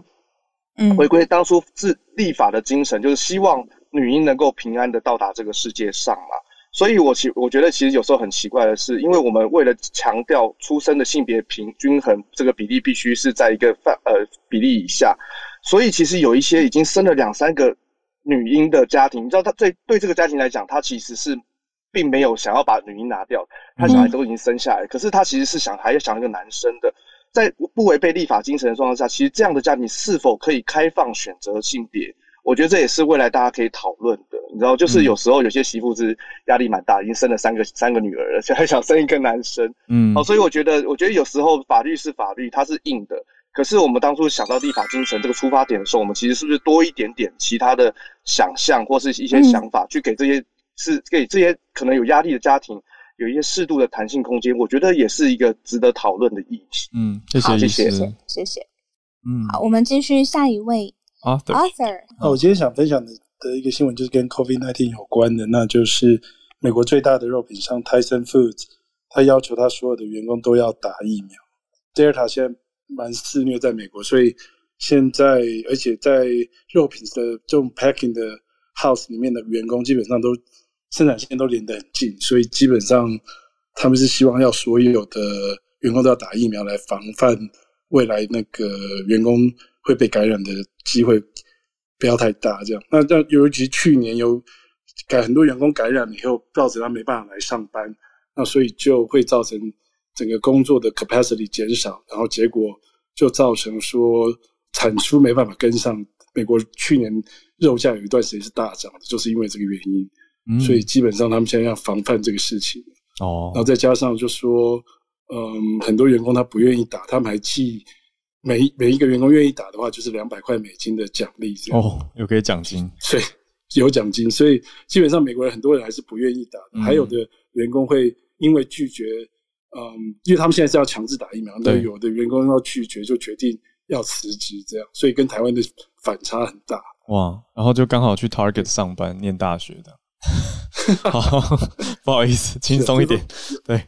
嗯，回归当初自立法的精神，就是希望女婴能够平安的到达这个世界上嘛。所以，我其我觉得其实有时候很奇怪的是，因为我们为了强调出生的性别平均衡，这个比例必须是在一个范呃比例以下，所以其实有一些已经生了两三个女婴的家庭，你知道，他对对这个家庭来讲，他其实是并没有想要把女婴拿掉，他小孩都已经生下来，可是他其实是想还要想一个男生的，在不违背立法精神的状况下，其实这样的家庭是否可以开放选择性别？我觉得这也是未来大家可以讨论的，你知道，就是有时候有些媳妇是压力蛮大，已经生了三个三个女儿了，现在想生一个男生，嗯，哦，所以我觉得，我觉得有时候法律是法律，它是硬的，可是我们当初想到立法精神这个出发点的时候，我们其实是不是多一点点其他的想象或是一些想法，去给这些是给这些可能有压力的家庭有一些适度的弹性空间？我觉得也是一个值得讨论的议题。嗯，谢谢，谢谢，谢谢。嗯，好，我们继续下一位。Arthur，那我今天想分享的的一个新闻就是跟 COVID-19 有关的，那就是美国最大的肉品商 Tyson Foods，他要求他所有的员工都要打疫苗。Delta 现在蛮肆虐在美国，所以现在而且在肉品的这种 packing 的 house 里面的员工基本上都生产线都连得很近，所以基本上他们是希望要所有的员工都要打疫苗来防范未来那个员工。会被感染的机会不要太大，这样。那那尤其去年有感很多员工感染了以后，造成他没办法来上班，那所以就会造成整个工作的 capacity 减少，然后结果就造成说产出没办法跟上。美国去年肉价有一段时间是大涨的，就是因为这个原因。所以基本上他们现在要防范这个事情。哦。然后再加上就说，嗯，很多员工他不愿意打，他们还记。每每一个员工愿意打的话，就是两百块美金的奖励这样。哦，有给奖金，所以有奖金，所以基本上美国人很多人还是不愿意打的。还有的员工会因为拒绝，嗯，因为他们现在是要强制打疫苗，那有的员工要拒绝，就决定要辞职，这样，所以跟台湾的反差很大。哇，然后就刚好去 Target 上班念大学的，好，不好意思，轻松一点。对，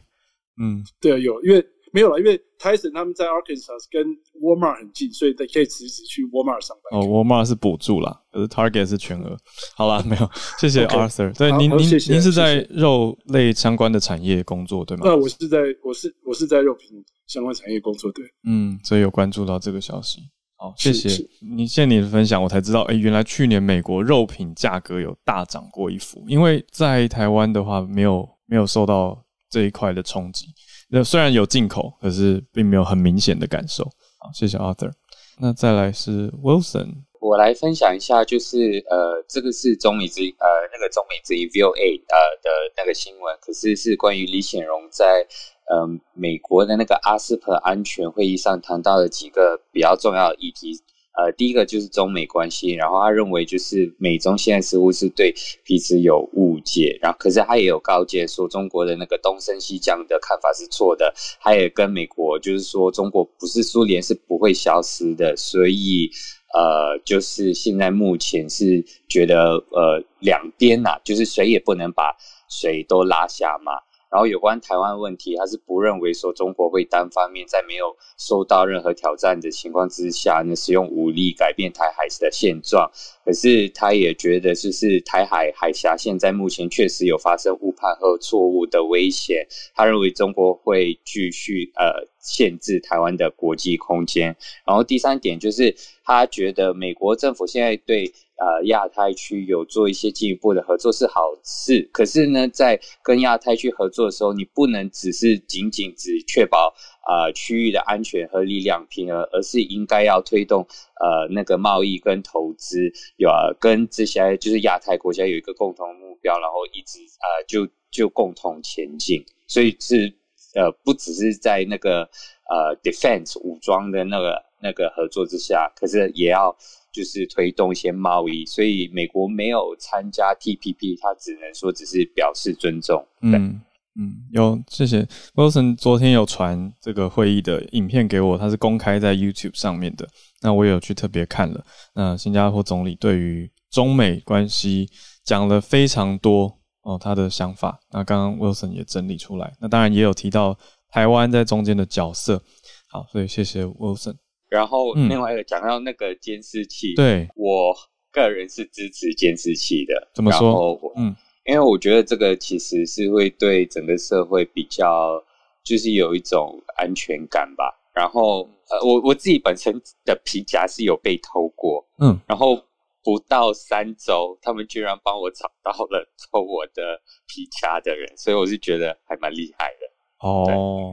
嗯，对啊，有，因为。没有了，因为 Tyson 他们在 Arkansas 跟 Walmart 很近，所以他可以辞职去 Walmart 上班。哦，Walmart 是补助啦，可是 Target 是全额。好了，没有，谢谢 Arthur。对，您您您是在肉类相关的产业工作对吗？那我是在我是我是在肉品相关产业工作对。嗯，所以有关注到这个消息。好，谢谢你，谢谢你的分享，我才知道，哎，原来去年美国肉品价格有大涨过一幅，因为在台湾的话，没有没有受到这一块的冲击。那虽然有进口，可是并没有很明显的感受。好，谢谢 Arthur。那再来是 Wilson，我来分享一下，就是呃，这个是中美之呃那个中美之音 VOA 呃的那个新闻，可是是关于李显荣在呃美国的那个阿斯珀安全会议上谈到的几个比较重要的议题。呃，第一个就是中美关系，然后他认为就是美中现在似乎是对彼此有误解，然后可是他也有告诫说中国的那个东升西降的看法是错的，他也跟美国就是说中国不是苏联是不会消失的，所以呃，就是现在目前是觉得呃两边呐，就是谁也不能把谁都拉下马。然后有关台湾问题，他是不认为说中国会单方面在没有受到任何挑战的情况之下呢，使用武力改变台海的现状。可是他也觉得，就是台海海峡现在目前确实有发生误判和错误的危险。他认为中国会继续呃限制台湾的国际空间。然后第三点就是，他觉得美国政府现在对。呃，亚太区有做一些进一步的合作是好事，可是呢，在跟亚太区合作的时候，你不能只是仅仅只确保啊区域的安全和力量平衡，而是应该要推动呃那个贸易跟投资，有啊跟这些就是亚太国家有一个共同目标，然后一直啊就就共同前进。所以是呃不只是在那个呃 defense 武装的那个那个合作之下，可是也要就是推动一些贸易，所以美国没有参加 TPP，他只能说只是表示尊重。嗯嗯，有谢谢 Wilson 昨天有传这个会议的影片给我，他是公开在 YouTube 上面的，那我也有去特别看了。那新加坡总理对于中美关系讲了非常多哦，他的想法。那刚刚 Wilson 也整理出来，那当然也有提到台湾在中间的角色。好，所以谢谢 Wilson。然后另外一个讲到那个监视器，对我个人是支持监视器的。怎么说？嗯，因为我觉得这个其实是会对整个社会比较，就是有一种安全感吧。然后呃，我我自己本身的皮夹是有被偷过，嗯，然后。不到三周，他们居然帮我找到了偷我的皮夹的人，所以我是觉得还蛮厉害的。哦，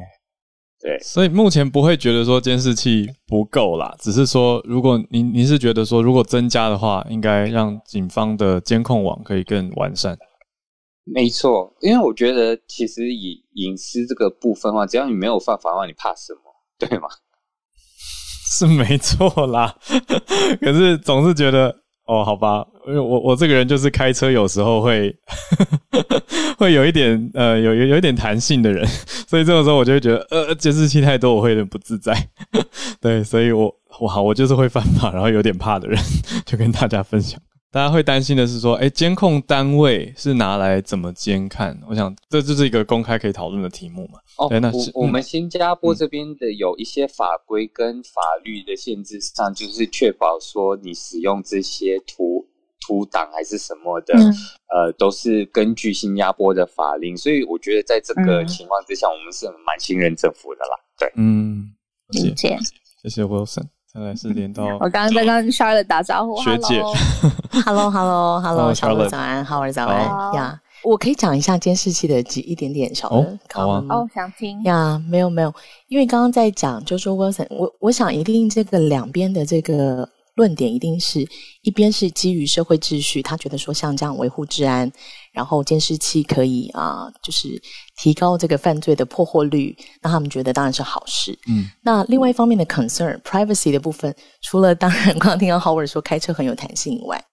对，所以目前不会觉得说监视器不够啦，只是说如果您您是觉得说如果增加的话，应该让警方的监控网可以更完善。没错，因为我觉得其实以隐私这个部分的话，只要你没有犯法的话，你怕什么？对吗？是没错啦，可是总是觉得。哦，好吧，因为我我这个人就是开车有时候会 会有一点呃有有有一点弹性的人，所以这个时候我就会觉得呃监视器太多，我会有点不自在。对，所以我我好我就是会犯法，然后有点怕的人，就跟大家分享。大家会担心的是说，哎，监控单位是拿来怎么监看？我想这就是一个公开可以讨论的题目嘛。哦，那我我们新加坡这边的有一些法规跟法律的限制上，就是确保说你使用这些图图档还是什么的，呃，都是根据新加坡的法令。所以我觉得在这个情况之下，我们是蛮信任政府的啦。对，嗯，理解，谢谢 Wilson。看来是连到我刚刚在跟 Charlotte 打招呼，学姐，Hello，Hello，Hello，Charlotte 早安，Howard 早安呀。我可以讲一下监视器的几一点点小的好啊，哦，想听呀？没有没有，因为刚刚在讲，就说 Wilson，我我想一定这个两边的这个。论点一定是一边是基于社会秩序，他觉得说像这样维护治安，然后监视器可以啊，就是提高这个犯罪的破获率，那他们觉得当然是好事。嗯，那另外一方面的 concern privacy 的部分，除了当然刚刚听到 Howard 说开车很有弹性以外。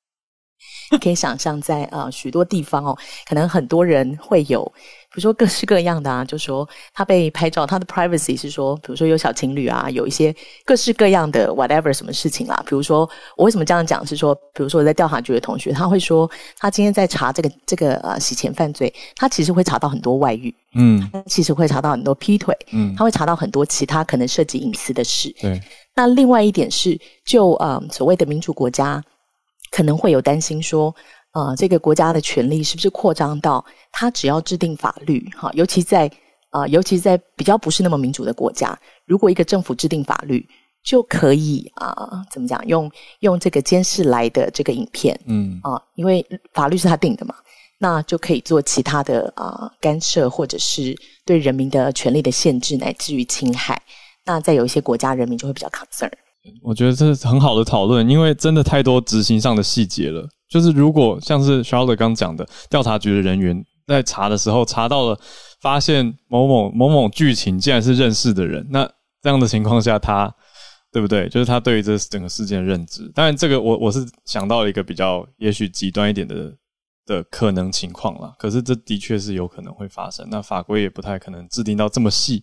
可以想象，在呃许多地方哦，可能很多人会有，比如说各式各样的啊，就说他被拍照，他的 privacy 是说，比如说有小情侣啊，有一些各式各样的 whatever 什么事情啦。比如说我为什么这样讲，是说，比如说我在调查局的同学，他会说，他今天在查这个这个呃洗钱犯罪，他其实会查到很多外遇，嗯，他其实会查到很多劈腿，嗯，他会查到很多其他可能涉及隐私的事。对，那另外一点是，就呃所谓的民主国家。可能会有担心说，呃，这个国家的权力是不是扩张到他只要制定法律，哈，尤其在啊，尤其在比较不是那么民主的国家，如果一个政府制定法律，就可以啊，怎么讲，用用这个监视来的这个影片，嗯啊，因为法律是他定的嘛，那就可以做其他的啊干涉，或者是对人民的权利的限制，乃至于侵害。那在有一些国家，人民就会比较 concern。我觉得这是很好的讨论，因为真的太多执行上的细节了。就是如果像是 s h a r l e 刚讲的，调查局的人员在查的时候查到了，发现某某某某剧情竟然是认识的人，那这样的情况下，他对不对？就是他对于这整个事件的认知。当然，这个我我是想到了一个比较也许极端一点的的可能情况了。可是这的确是有可能会发生。那法规也不太可能制定到这么细。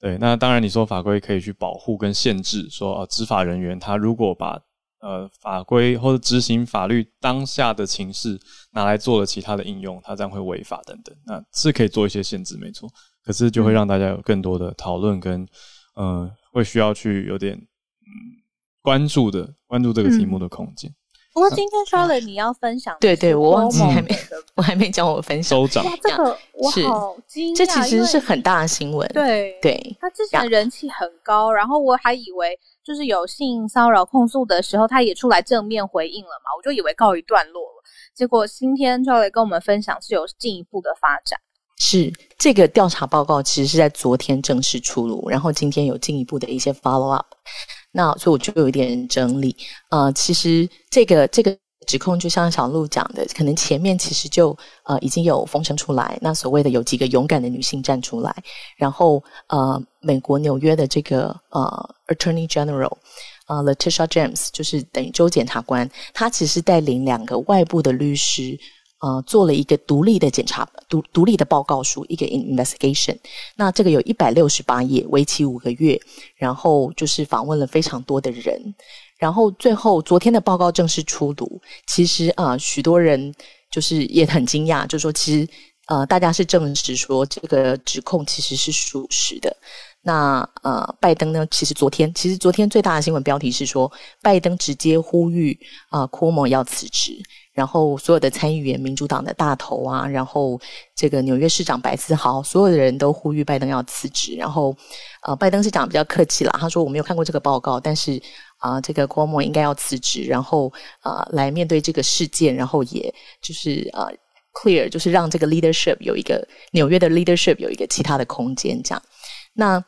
对，那当然，你说法规可以去保护跟限制，说呃，执法人员他如果把呃法规或者执行法律当下的情势拿来做了其他的应用，他这样会违法等等，那是可以做一些限制，没错。可是就会让大家有更多的讨论跟嗯，会需要去有点嗯关注的关注这个题目的空间。不过今天 Charlotte 你要分享，对对，我忘记还没，我还没讲我分享。收长，这个我好惊讶，这其实是很大的新闻。对对，他之前人气很高，然后我还以为就是有性骚扰控诉的时候，他也出来正面回应了嘛，我就以为告一段落了。结果今天 Charlotte 跟我们分享是有进一步的发展。是这个调查报告其实是在昨天正式出炉，然后今天有进一步的一些 follow up。那所以我就有一点整理，呃，其实这个这个指控就像小鹿讲的，可能前面其实就呃已经有风声出来，那所谓的有几个勇敢的女性站出来，然后呃，美国纽约的这个呃 Attorney General 啊，Latisha James 就是等于州检察官，他其实带领两个外部的律师。呃，做了一个独立的检查，独独立的报告书，一个 investigation。那这个有一百六十八页，为期五个月，然后就是访问了非常多的人，然后最后昨天的报告正式出炉。其实啊，许多人就是也很惊讶，就说其实呃，大家是证实说这个指控其实是属实的。那呃，拜登呢，其实昨天其实昨天最大的新闻标题是说，拜登直接呼吁啊，库莫要辞职。然后所有的参议员、民主党的大头啊，然后这个纽约市长白思豪，所有的人都呼吁拜登要辞职。然后，呃，拜登市长比较客气啦，他说我没有看过这个报告，但是啊，这个 Cuomo 应该要辞职，然后呃，来面对这个事件，然后也就是呃 clear，就是让这个 leadership 有一个纽约的 leadership 有一个其他的空间，这样。那。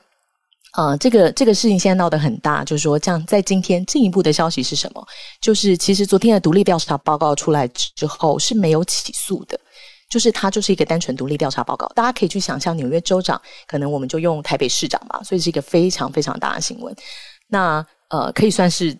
啊，这个这个事情现在闹得很大，就是说，这样在今天进一步的消息是什么？就是其实昨天的独立调查报告出来之后是没有起诉的，就是它就是一个单纯独立调查报告。大家可以去想象，纽约州长可能我们就用台北市长吧，所以是一个非常非常大的新闻。那呃，可以算是。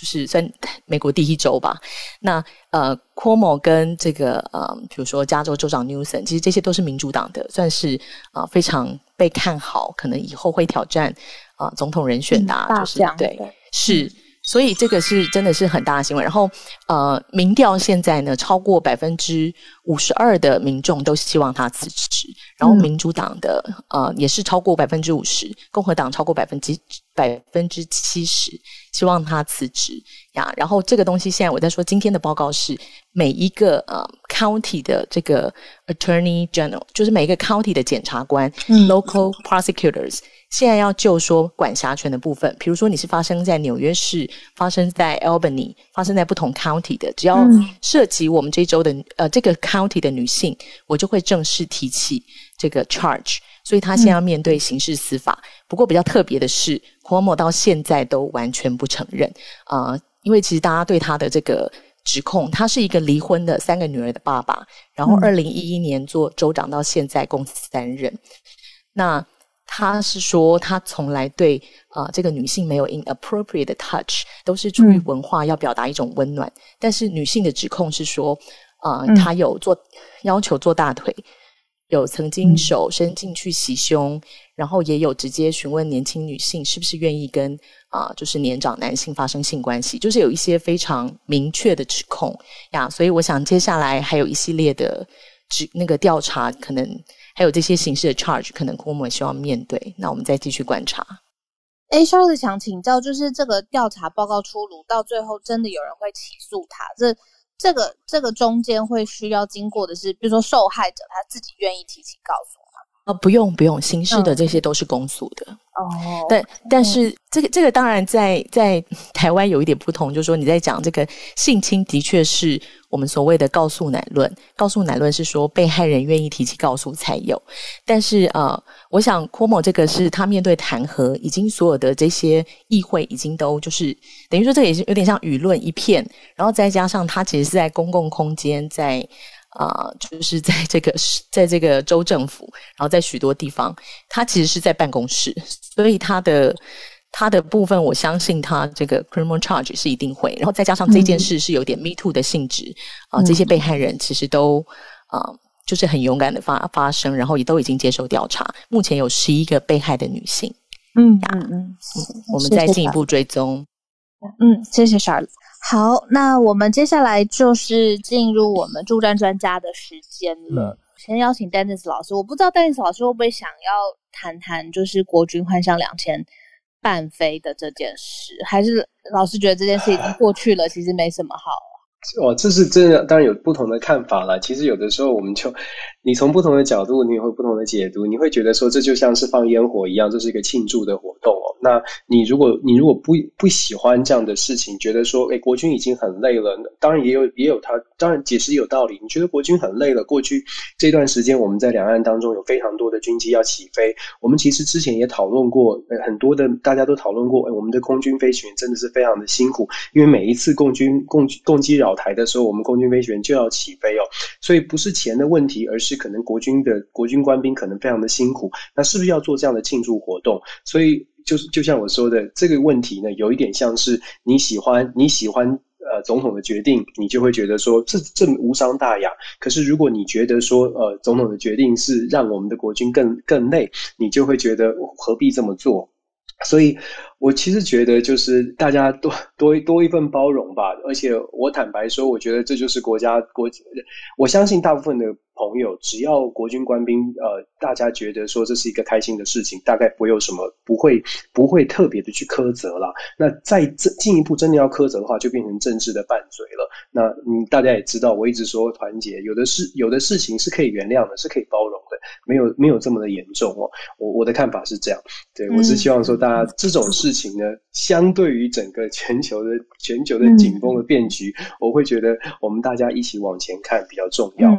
就是算美国第一州吧。那呃，Cuomo 跟这个呃，比如说加州州长 Newsom，其实这些都是民主党的，算是啊非常被看好，可能以后会挑战啊总统人选的，就是对，是。所以这个是真的是很大的新闻。然后，呃，民调现在呢，超过百分之五十二的民众都希望他辞职。然后，民主党的呃也是超过百分之五十，共和党超过百分之百分之七十希望他辞职呀。然后，这个东西现在我在说，今天的报告是每一个呃 county 的这个 attorney general，就是每一个 county 的检察官，local prosecutors。现在要就说管辖权的部分，比如说你是发生在纽约市、发生在 Albany、发生在不同 county 的，只要涉及我们这周的呃这个 county 的女性，我就会正式提起这个 charge。所以他现在要面对刑事司法。不过比较特别的是，Cuomo 到现在都完全不承认啊，因为其实大家对他的这个指控，他是一个离婚的三个女儿的爸爸，然后二零一一年做州长到现在共三任。那他是说，他从来对啊这个女性没有 inappropriate touch，都是出于文化要表达一种温暖。但是女性的指控是说，啊，他有做要求做大腿，有曾经手伸进去袭胸，然后也有直接询问年轻女性是不是愿意跟啊就是年长男性发生性关系，就是有一些非常明确的指控呀。所以我想接下来还有一系列的指那个调查可能。还有这些形式的 charge，可能我们希望面对。那我们再继续观察。哎，肖子想请教，就是这个调查报告出炉，到最后真的有人会起诉他？这、这个、这个中间会需要经过的是，比如说受害者他自己愿意提起告诉？啊，不用，不用，刑事的这些都是公诉的。哦，但但是这个这个当然在在 台湾有一点不同，就是说你在讲这个性侵，的确是我们所谓的告诉乃论。告诉乃论是说被害人愿意提起告诉才有。但是呃，我想 Cuomo 这个是他面对弹劾，已经所有的这些议会已经都就是等于说这也是有点像舆论一片，然后再加上他其实是在公共空间在。啊，就是在这个在这个州政府，然后在许多地方，他其实是在办公室，所以他的他的部分，我相信他这个 criminal charge 是一定会，然后再加上这件事是有点 me too 的性质啊，这些被害人其实都啊，就是很勇敢的发发声，然后也都已经接受调查，目前有十一个被害的女性，嗯嗯嗯，我们再进一步追踪，嗯，谢谢 Charles。好，那我们接下来就是进入我们助战专家的时间了。先邀请 Dennis 老师，我不知道 Dennis 老师会不会想要谈谈，就是国军幻象两千半飞的这件事，还是老师觉得这件事已经过去了，其实没什么好。哦，这是真的，当然有不同的看法了。其实有的时候，我们就你从不同的角度，你也会不同的解读。你会觉得说，这就像是放烟火一样，这是一个庆祝的活动哦。那你如果你如果不不喜欢这样的事情，觉得说，哎，国军已经很累了，当然也有也有他，当然解释有道理。你觉得国军很累了，过去这段时间我们在两岸当中有非常多的军机要起飞，我们其实之前也讨论过，很多的大家都讨论过，哎我们的空军飞行员真的是非常的辛苦，因为每一次共军共共机扰台的时候，我们空军飞行员就要起飞哦，所以不是钱的问题，而是可能国军的国军官兵可能非常的辛苦，那是不是要做这样的庆祝活动？所以就是就像我说的这个问题呢，有一点像是你喜欢你喜欢呃总统的决定，你就会觉得说这这无伤大雅。可是如果你觉得说呃总统的决定是让我们的国军更更累，你就会觉得何必这么做？所以我其实觉得就是大家多多多一份包容吧。而且我坦白说，我觉得这就是国家国，我相信大部分的。朋友，只要国军官兵，呃，大家觉得说这是一个开心的事情，大概不会有什么，不会不会特别的去苛责了。那再进进一步真的要苛责的话，就变成政治的拌嘴了。那嗯，大家也知道，我一直说团结，有的事有的事情是可以原谅的，是可以包容，没有没有这么的严重哦。我我的看法是这样，对我是希望说大家这种事情呢，相对于整个全球的全球的紧绷的变局，我会觉得我们大家一起往前看比较重要。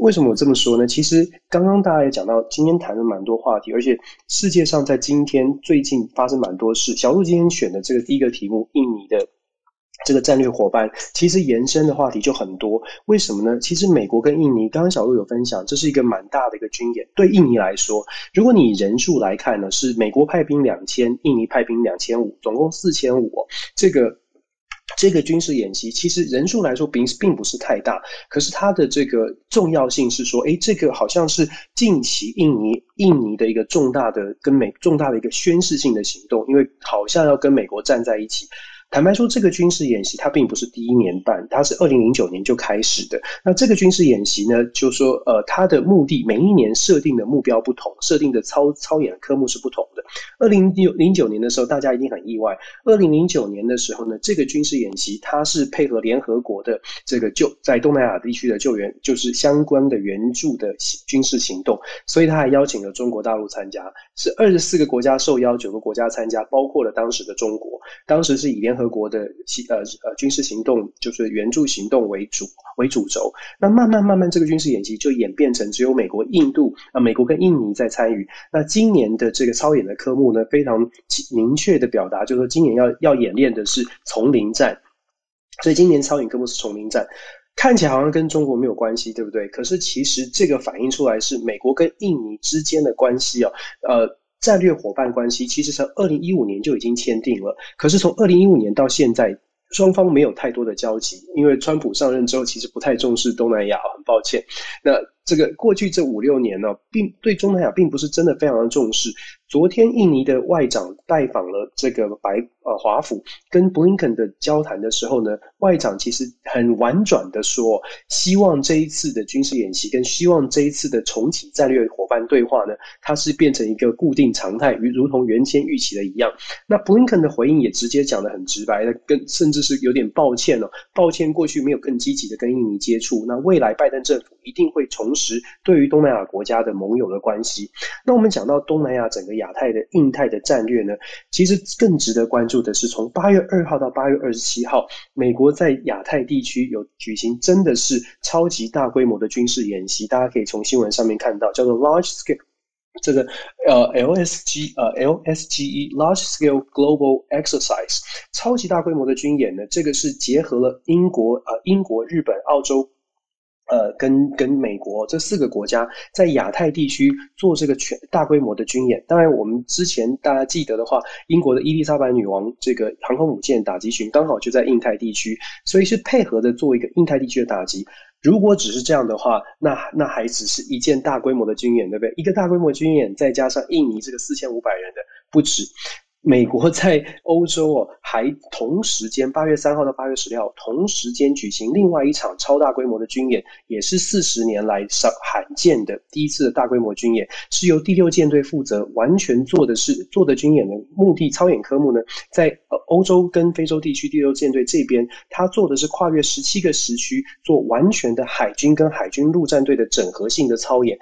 为什为什么这么说呢？其实刚刚大家也讲到，今天谈了蛮多话题，而且世界上在今天最近发生蛮多事。小鹿今天选的这个第一个题目，印尼的这个战略伙伴，其实延伸的话题就很多。为什么呢？其实美国跟印尼，刚刚小鹿有分享，这是一个蛮大的一个军演。对印尼来说，如果你人数来看呢，是美国派兵两千，印尼派兵两千五，总共四千五。这个。这个军事演习其实人数来说并并不是太大，可是它的这个重要性是说，哎，这个好像是近期印尼印尼的一个重大的跟美重大的一个宣示性的行动，因为好像要跟美国站在一起。坦白说，这个军事演习它并不是第一年办，它是二零零九年就开始的。那这个军事演习呢，就说呃，它的目的每一年设定的目标不同，设定的操操演科目是不同的。二零零零九年的时候，大家一定很意外。二零零九年的时候呢，这个军事演习它是配合联合国的这个救在东南亚地区的救援，就是相关的援助的军事行动，所以他还邀请了中国大陆参加，是二十四个国家受邀，九个国家参加，包括了当时的中国，当时是以联合国的呃呃军事行动就是援助行动为主为主轴，那慢慢慢慢这个军事演习就演变成只有美国、印度啊，美国跟印尼在参与。那今年的这个操演的科目呢，非常明确的表达，就是说今年要要演练的是丛林战，所以今年操演科目是丛林战，看起来好像跟中国没有关系，对不对？可是其实这个反映出来是美国跟印尼之间的关系哦，呃。战略伙伴关系其实从二零一五年就已经签订了，可是从二零一五年到现在，双方没有太多的交集，因为川普上任之后其实不太重视东南亚，很抱歉。那这个过去这五六年呢，并对中南亚并不是真的非常的重视。昨天，印尼的外长拜访了这个白呃华府，跟布林肯的交谈的时候呢，外长其实很婉转的说，希望这一次的军事演习跟希望这一次的重启战略伙伴对话呢，它是变成一个固定常态，与如同原先预期的一样。那布林肯的回应也直接讲的很直白的，跟甚至是有点抱歉哦，抱歉过去没有更积极的跟印尼接触，那未来拜登政府一定会重拾对于东南亚国家的盟友的关系。那我们讲到东南亚整个。亚太的印太的战略呢，其实更值得关注的是，从八月二号到八月二十七号，美国在亚太地区有举行真的是超级大规模的军事演习，大家可以从新闻上面看到，叫做 Large Scale 这个呃 LSG 呃 LSGE Large Scale Global Exercise 超级大规模的军演呢，这个是结合了英国呃英国、日本、澳洲。呃，跟跟美国这四个国家在亚太地区做这个全大规模的军演。当然，我们之前大家记得的话，英国的伊丽莎白女王这个航空母舰打击群刚好就在印太地区，所以是配合的做一个印太地区的打击。如果只是这样的话，那那还只是一件大规模的军演，对不对？一个大规模军演，再加上印尼这个四千五百人的不止。美国在欧洲哦，还同时间八月三号到八月十六号同时间举行另外一场超大规模的军演，也是四十年来少罕见的第一次的大规模军演，是由第六舰队负责，完全做的是做的军演的目的操演科目呢，在欧洲跟非洲地区第六舰队这边，他做的是跨越十七个时区，做完全的海军跟海军陆战队的整合性的操演。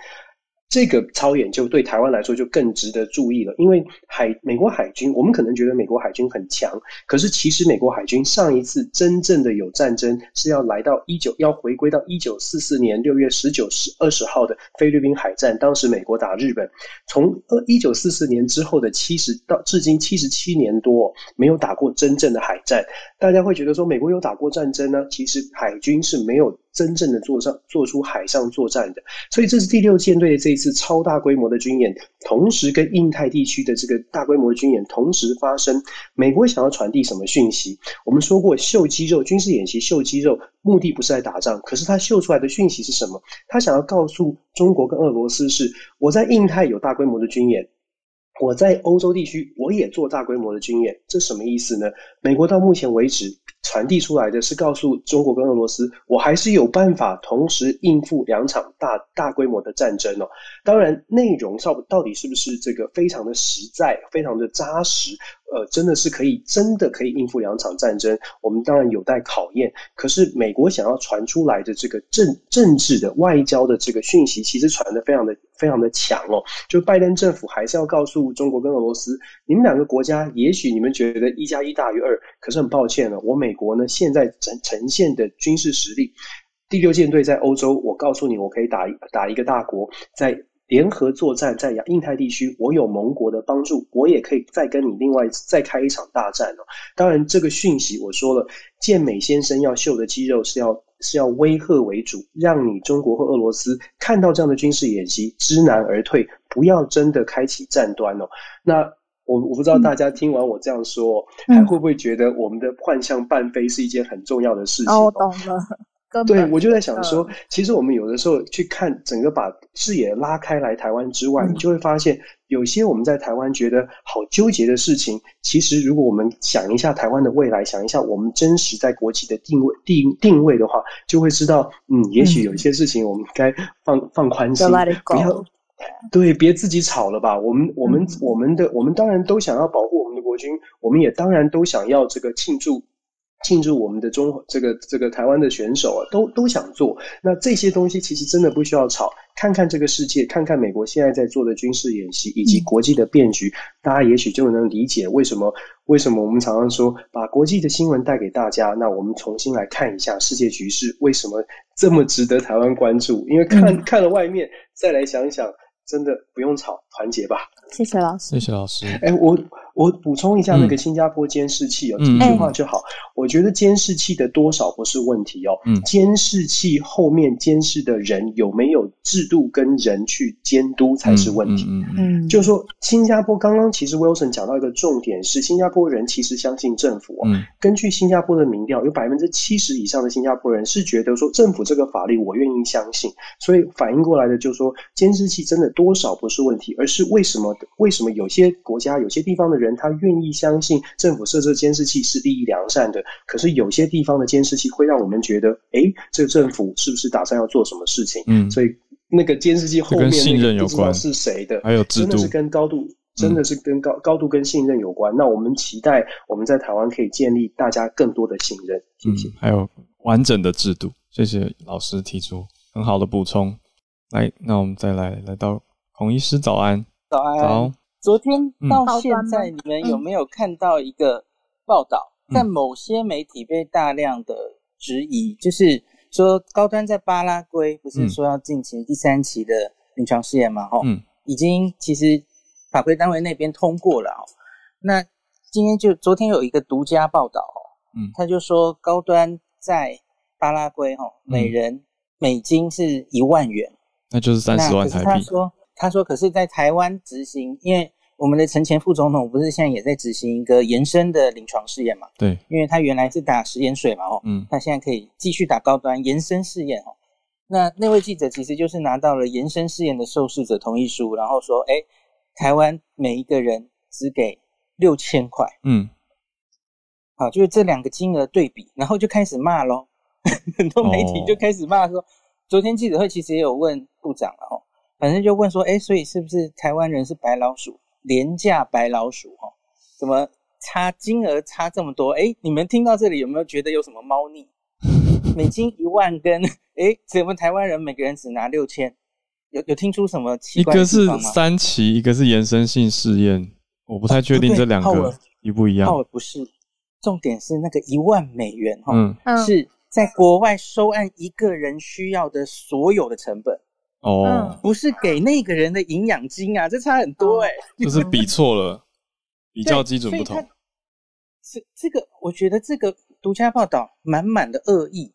这个操演就对台湾来说就更值得注意了，因为海美国海军，我们可能觉得美国海军很强，可是其实美国海军上一次真正的有战争是要来到一九要回归到一九四四年六月十九十二十号的菲律宾海战，当时美国打日本，从呃一九四四年之后的七十到至今七十七年多没有打过真正的海战，大家会觉得说美国有打过战争呢？其实海军是没有。真正的做上做出海上作战的，所以这是第六舰队的这一次超大规模的军演，同时跟印太地区的这个大规模军演同时发生。美国想要传递什么讯息？我们说过秀肌肉，军事演习秀肌肉，目的不是在打仗，可是他秀出来的讯息是什么？他想要告诉中国跟俄罗斯是，我在印太有大规模的军演。我在欧洲地区，我也做大规模的军演，这什么意思呢？美国到目前为止传递出来的是告诉中国跟俄罗斯，我还是有办法同时应付两场大大规模的战争哦。当然，内容到到底是不是这个非常的实在、非常的扎实？呃，真的是可以，真的可以应付两场战争。我们当然有待考验。可是美国想要传出来的这个政政治的外交的这个讯息，其实传的非常的非常的强哦。就拜登政府还是要告诉中国跟俄罗斯，你们两个国家，也许你们觉得一加一大于二，可是很抱歉了，我美国呢现在呈呈现的军事实力，第六舰队在欧洲，我告诉你，我可以打打一个大国，在。联合作战在亚印太地区，我有盟国的帮助，我也可以再跟你另外再开一场大战哦。当然，这个讯息我说了，健美先生要秀的肌肉是要是要威吓为主，让你中国和俄罗斯看到这样的军事演习知难而退，不要真的开启战端哦。那我我不知道大家听完我这样说，还会不会觉得我们的幻象半飞是一件很重要的事情？哦，懂了。对，我就在想说，其实我们有的时候去看整个把视野拉开来台湾之外，你就会发现，有些我们在台湾觉得好纠结的事情，其实如果我们想一下台湾的未来，想一下我们真实在国际的定位定定位的话，就会知道，嗯，也许有一些事情我们该放放宽心，不要对，别自己吵了吧。我们我们我们的我们当然都想要保护我们的国军，我们也当然都想要这个庆祝。庆祝我们的中这个这个台湾的选手啊，都都想做。那这些东西其实真的不需要吵。看看这个世界，看看美国现在在做的军事演习，以及国际的变局，大家也许就能理解为什么为什么我们常常说把国际的新闻带给大家。那我们重新来看一下世界局势，为什么这么值得台湾关注？因为看看了外面，再来想想，真的不用吵，团结吧。谢谢老师。谢谢老师。哎，我。我补充一下那个新加坡监视器哦，几句话就好。我觉得监视器的多少不是问题哦，嗯监视器后面监视的人有没有制度跟人去监督才是问题。嗯，就是说新加坡刚刚其实 Wilson 讲到一个重点是，新加坡人其实相信政府。嗯，根据新加坡的民调，有百分之七十以上的新加坡人是觉得说政府这个法律我愿意相信。所以反映过来的就是说监视器真的多少不是问题，而是为什么为什么有些国家有些地方的人。人他愿意相信政府设置监视器是利益良善的，可是有些地方的监视器会让我们觉得，哎，这个政府是不是打算要做什么事情？嗯，所以那个监视器后面信任有关是谁的？还有制度是跟高度，真的是跟高高度跟信任有关。那我们期待我们在台湾可以建立大家更多的信任。谢谢。还有完整的制度。谢谢老师提出很好的补充。来，那我们再来来到孔医师，早安，早安，早。昨天到现在，你们有没有看到一个报道，在某些媒体被大量的质疑，就是说高端在巴拉圭不是说要进行第三期的临床试验吗？哈，已经其实法规单位那边通过了哦。那今天就昨天有一个独家报道，嗯，他就说高端在巴拉圭，哈，每人美金是一万元，那就是三十万台币。他说，他说，可是在台湾执行，因为我们的陈前副总统不是现在也在执行一个延伸的临床试验嘛？对，因为他原来是打食盐水嘛，哦，嗯，他现在可以继续打高端延伸试验，哦。那那位记者其实就是拿到了延伸试验的受试者同意书，然后说，哎，台湾每一个人只给六千块，嗯，好，就是这两个金额对比，然后就开始骂喽，很多媒体就开始骂说，昨天记者会其实也有问部长了，哦，反正就问说，哎，所以是不是台湾人是白老鼠？廉价白老鼠哈，怎么差金额差这么多？哎，你们听到这里有没有觉得有什么猫腻？美金一万跟哎，怎么台湾人每个人只拿六千？有有听出什么奇怪？一个是三期，一个是延伸性试验，我不太确定这两个一不一样。哦不是，重点是那个一万美元哈，是在国外收案一个人需要的所有的成本哦，不是给那个人的营养金啊，这差很多哎，就是比错了，比较基准不同。是这个，我觉得这个独家报道满满的恶意。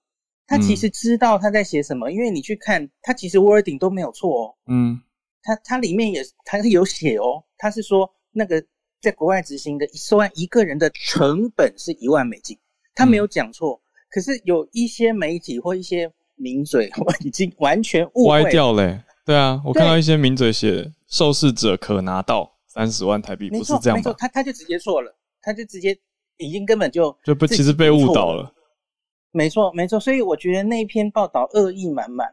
他其实知道他在写什么，因为你去看，他其实 wording 都没有错哦。嗯，他他里面也他是有写哦，他是说那个在国外执行的收案一个人的成本是一万美金，他没有讲错。可是有一些媒体或一些名嘴 我已经完全误歪掉嘞。对啊，我看到一些名嘴写受试者可拿到三十万台币，不是这样没错，他他就直接错了，他就直接已经根本就就不其实被误导了。没错，没错，所以我觉得那篇报道恶意满满，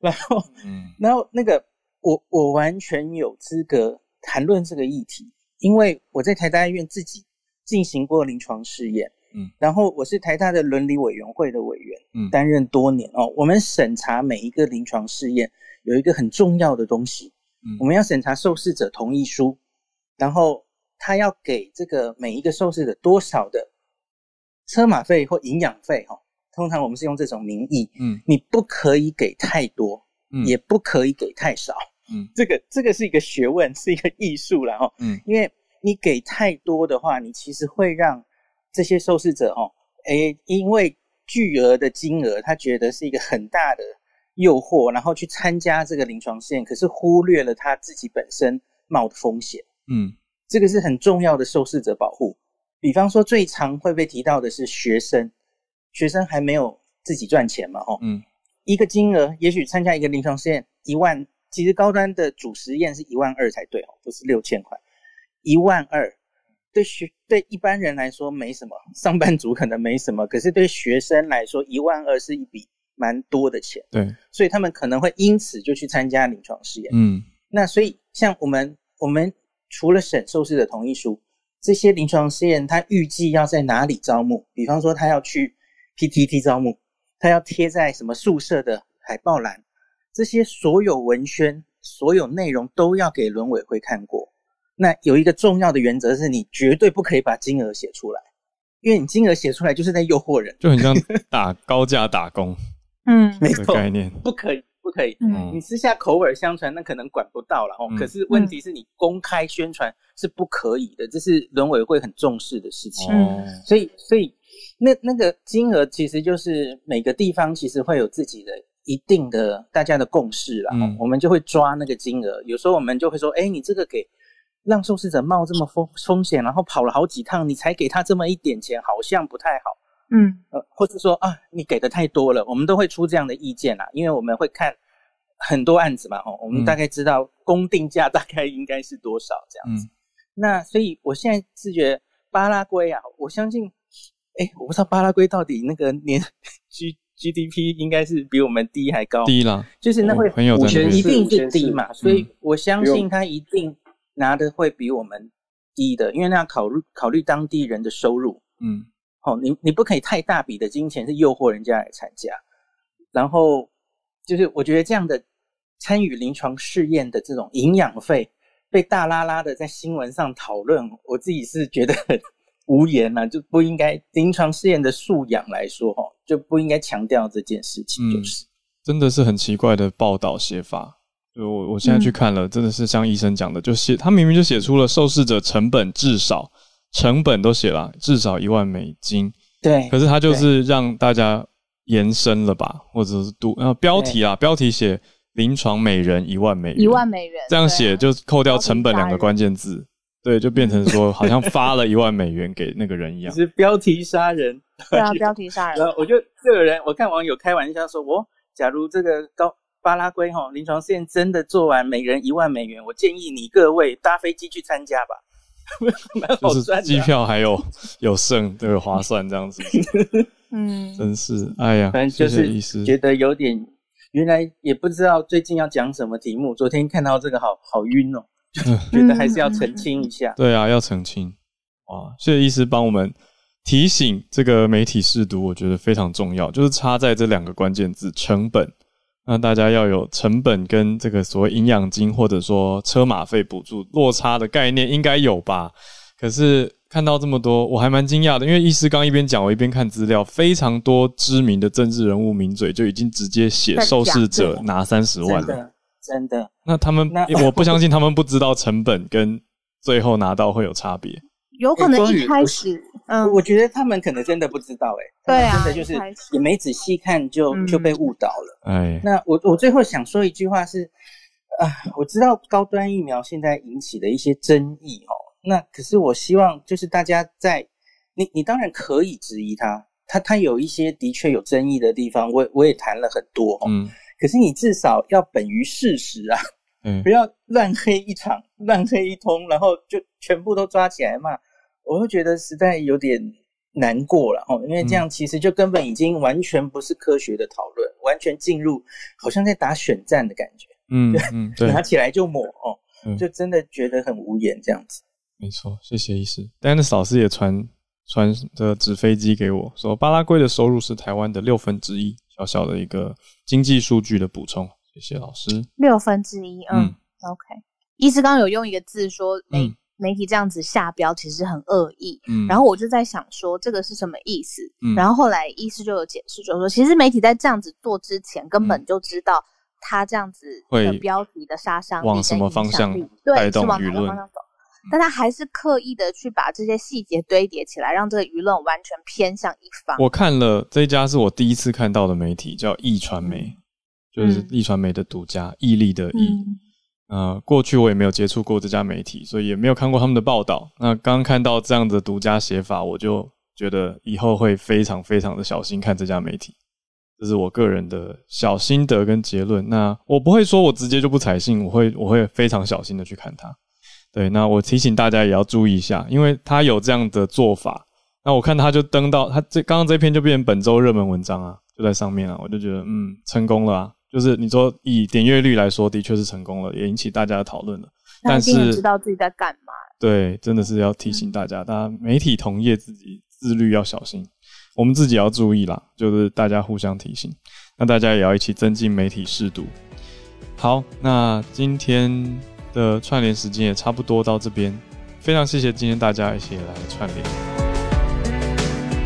然后，嗯，然后那个我我完全有资格谈论这个议题，因为我在台大医院自己进行过临床试验，嗯，然后我是台大的伦理委员会的委员，嗯，担任多年哦。我们审查每一个临床试验有一个很重要的东西，嗯，我们要审查受试者同意书，然后他要给这个每一个受试者多少的车马费或营养费，哈。通常我们是用这种名义，嗯，你不可以给太多，嗯，也不可以给太少，嗯，这个这个是一个学问，是一个艺术了哈，嗯，因为你给太多的话，你其实会让这些受试者哦，诶，因为巨额的金额，他觉得是一个很大的诱惑，然后去参加这个临床试验，可是忽略了他自己本身冒的风险，嗯，这个是很重要的受试者保护。比方说，最常会被提到的是学生。学生还没有自己赚钱嘛？哦，嗯，一个金额，也许参加一个临床试验一万，其实高端的主实验是一万二才对哦，不是六千块，一万二对学对一般人来说没什么，上班族可能没什么，可是对学生来说一万二是一笔蛮多的钱，对，所以他们可能会因此就去参加临床试验，嗯，那所以像我们我们除了审受试的同意书，这些临床试验他预计要在哪里招募？比方说他要去。PTT 招募，他要贴在什么宿舍的海报栏，这些所有文宣、所有内容都要给轮委会看过。那有一个重要的原则是，你绝对不可以把金额写出来，因为你金额写出来就是在诱惑人，就很像打 高价打工。嗯，没错，概念不可以，不可以。嗯，你私下口耳相传，那可能管不到了哦。可是问题是你公开宣传是不可以的，这是轮委会很重视的事情。嗯，所以，所以。那那个金额其实就是每个地方其实会有自己的一定的大家的共识啦，我们就会抓那个金额。有时候我们就会说，哎，你这个给让受试者冒这么风风险，然后跑了好几趟，你才给他这么一点钱，好像不太好。嗯，呃，或者说啊，你给的太多了，我们都会出这样的意见啦，因为我们会看很多案子嘛，哦，我们大概知道公定价大概应该是多少这样子。那所以我现在是觉得巴拉圭啊，我相信。哎，我不知道巴拉圭到底那个年 G G D P 应该是比我们低还高？低了，就是那会五千一定是低嘛，所以我相信他一定拿的会比我们低的，因为那要考虑考虑当地人的收入。嗯，好，你你不可以太大笔的金钱是诱惑人家来参加，然后就是我觉得这样的参与临床试验的这种营养费被大拉拉的在新闻上讨论，我自己是觉得很。无言呐，就不应该临床试验的素养来说，哈，就不应该强调这件事情。就是，真的是很奇怪的报道写法。就我我现在去看了，真的是像医生讲的，就写他明明就写出了受试者成本至少成本都写了至少一万美金，对。可是他就是让大家延伸了吧，或者是读呃标题啊，标题写临床每人一万美元，一万美元这样写就扣掉成本两个关键字。对，就变成说 好像发了一万美元给那个人一样，是标题杀人。对啊，标题杀人。然后我就这个人，我看网友开玩笑说，我假如这个高巴拉圭哈临床试验真的做完，每人一万美元，我建议你各位搭飞机去参加吧，就是机票还有 有剩，对，划算这样子。嗯，真是，哎呀，反正就是觉得有点，原来也不知道最近要讲什么题目，昨天看到这个好好晕哦。觉得还是要澄清一下。对啊，要澄清。哇，谢谢医师帮我们提醒这个媒体试读，我觉得非常重要，就是差在这两个关键字：成本那大家要有成本跟这个所谓营养金或者说车马费补助落差的概念，应该有吧？可是看到这么多，我还蛮惊讶的，因为医师刚一边讲，我一边看资料，非常多知名的政治人物名嘴就已经直接写受试者拿三十万了，真的。那他们，我不相信他们不知道成本跟最后拿到会有差别。有可能一开始，嗯，我觉得他们可能真的不知道，哎，对啊，真的就是也没仔细看就就被误导了。哎，那我我最后想说一句话是，啊，我知道高端疫苗现在引起的一些争议哦，那可是我希望就是大家在，你你当然可以质疑它，它它有一些的确有争议的地方，我我也谈了很多，嗯，可是你至少要本于事实啊。嗯，不要乱黑一场，乱黑一通，然后就全部都抓起来骂，我会觉得实在有点难过了哦。因为这样其实就根本已经完全不是科学的讨论，完全进入好像在打选战的感觉。嗯嗯，对，拿起来就抹哦，就真的觉得很无言这样子。没错，谢谢医师。但是老师也传传的纸飞机给我说，巴拉圭的收入是台湾的六分之一，小小的一个经济数据的补充。谢谢老师。六分之一，嗯，OK。医师刚刚有用一个字说媒媒体这样子下标其实很恶意，嗯，然后我就在想说这个是什么意思？嗯，然后后来医师就有解释，就说其实媒体在这样子做之前根本就知道他这样子的标题的杀伤往什么方向对，是往哪个方向走，但他还是刻意的去把这些细节堆叠起来，让这个舆论完全偏向一方。我看了这家是我第一次看到的媒体，叫易传媒。就是易传媒的独家，毅力的毅。呃，过去我也没有接触过这家媒体，所以也没有看过他们的报道。那刚看到这样的独家写法，我就觉得以后会非常非常的小心看这家媒体。这是我个人的小心得跟结论。那我不会说我直接就不采信，我会我会非常小心的去看它。对，那我提醒大家也要注意一下，因为他有这样的做法。那我看他就登到他这刚刚这篇就变成本周热门文章啊，就在上面啊，我就觉得嗯，成功了啊。就是你说以点阅率来说，的确是成功了，也引起大家的讨论了。但是知道自己在干嘛？对，真的是要提醒大家，大家媒体同业自己自律要小心，我们自己要注意啦。就是大家互相提醒，那大家也要一起增进媒体适度。好，那今天的串联时间也差不多到这边，非常谢谢今天大家一起来串联。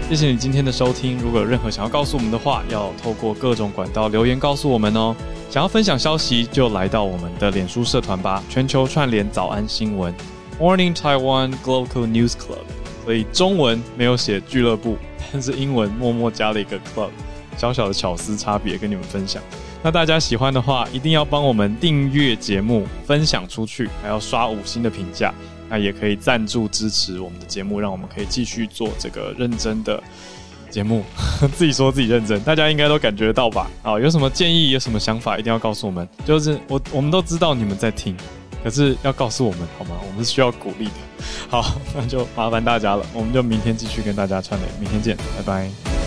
谢谢你今天的收听。如果有任何想要告诉我们的话，要透过各种管道留言告诉我们哦。想要分享消息，就来到我们的脸书社团吧。全球串联早安新闻，Morning Taiwan Global News Club。所以中文没有写俱乐部，但是英文默默加了一个 club，小小的巧思差别跟你们分享。那大家喜欢的话，一定要帮我们订阅节目，分享出去，还要刷五星的评价。那也可以赞助支持我们的节目，让我们可以继续做这个认真的节目。自己说自己认真，大家应该都感觉到吧？啊，有什么建议，有什么想法，一定要告诉我们。就是我我们都知道你们在听，可是要告诉我们好吗？我们是需要鼓励的。好，那就麻烦大家了，我们就明天继续跟大家串联，明天见，拜拜。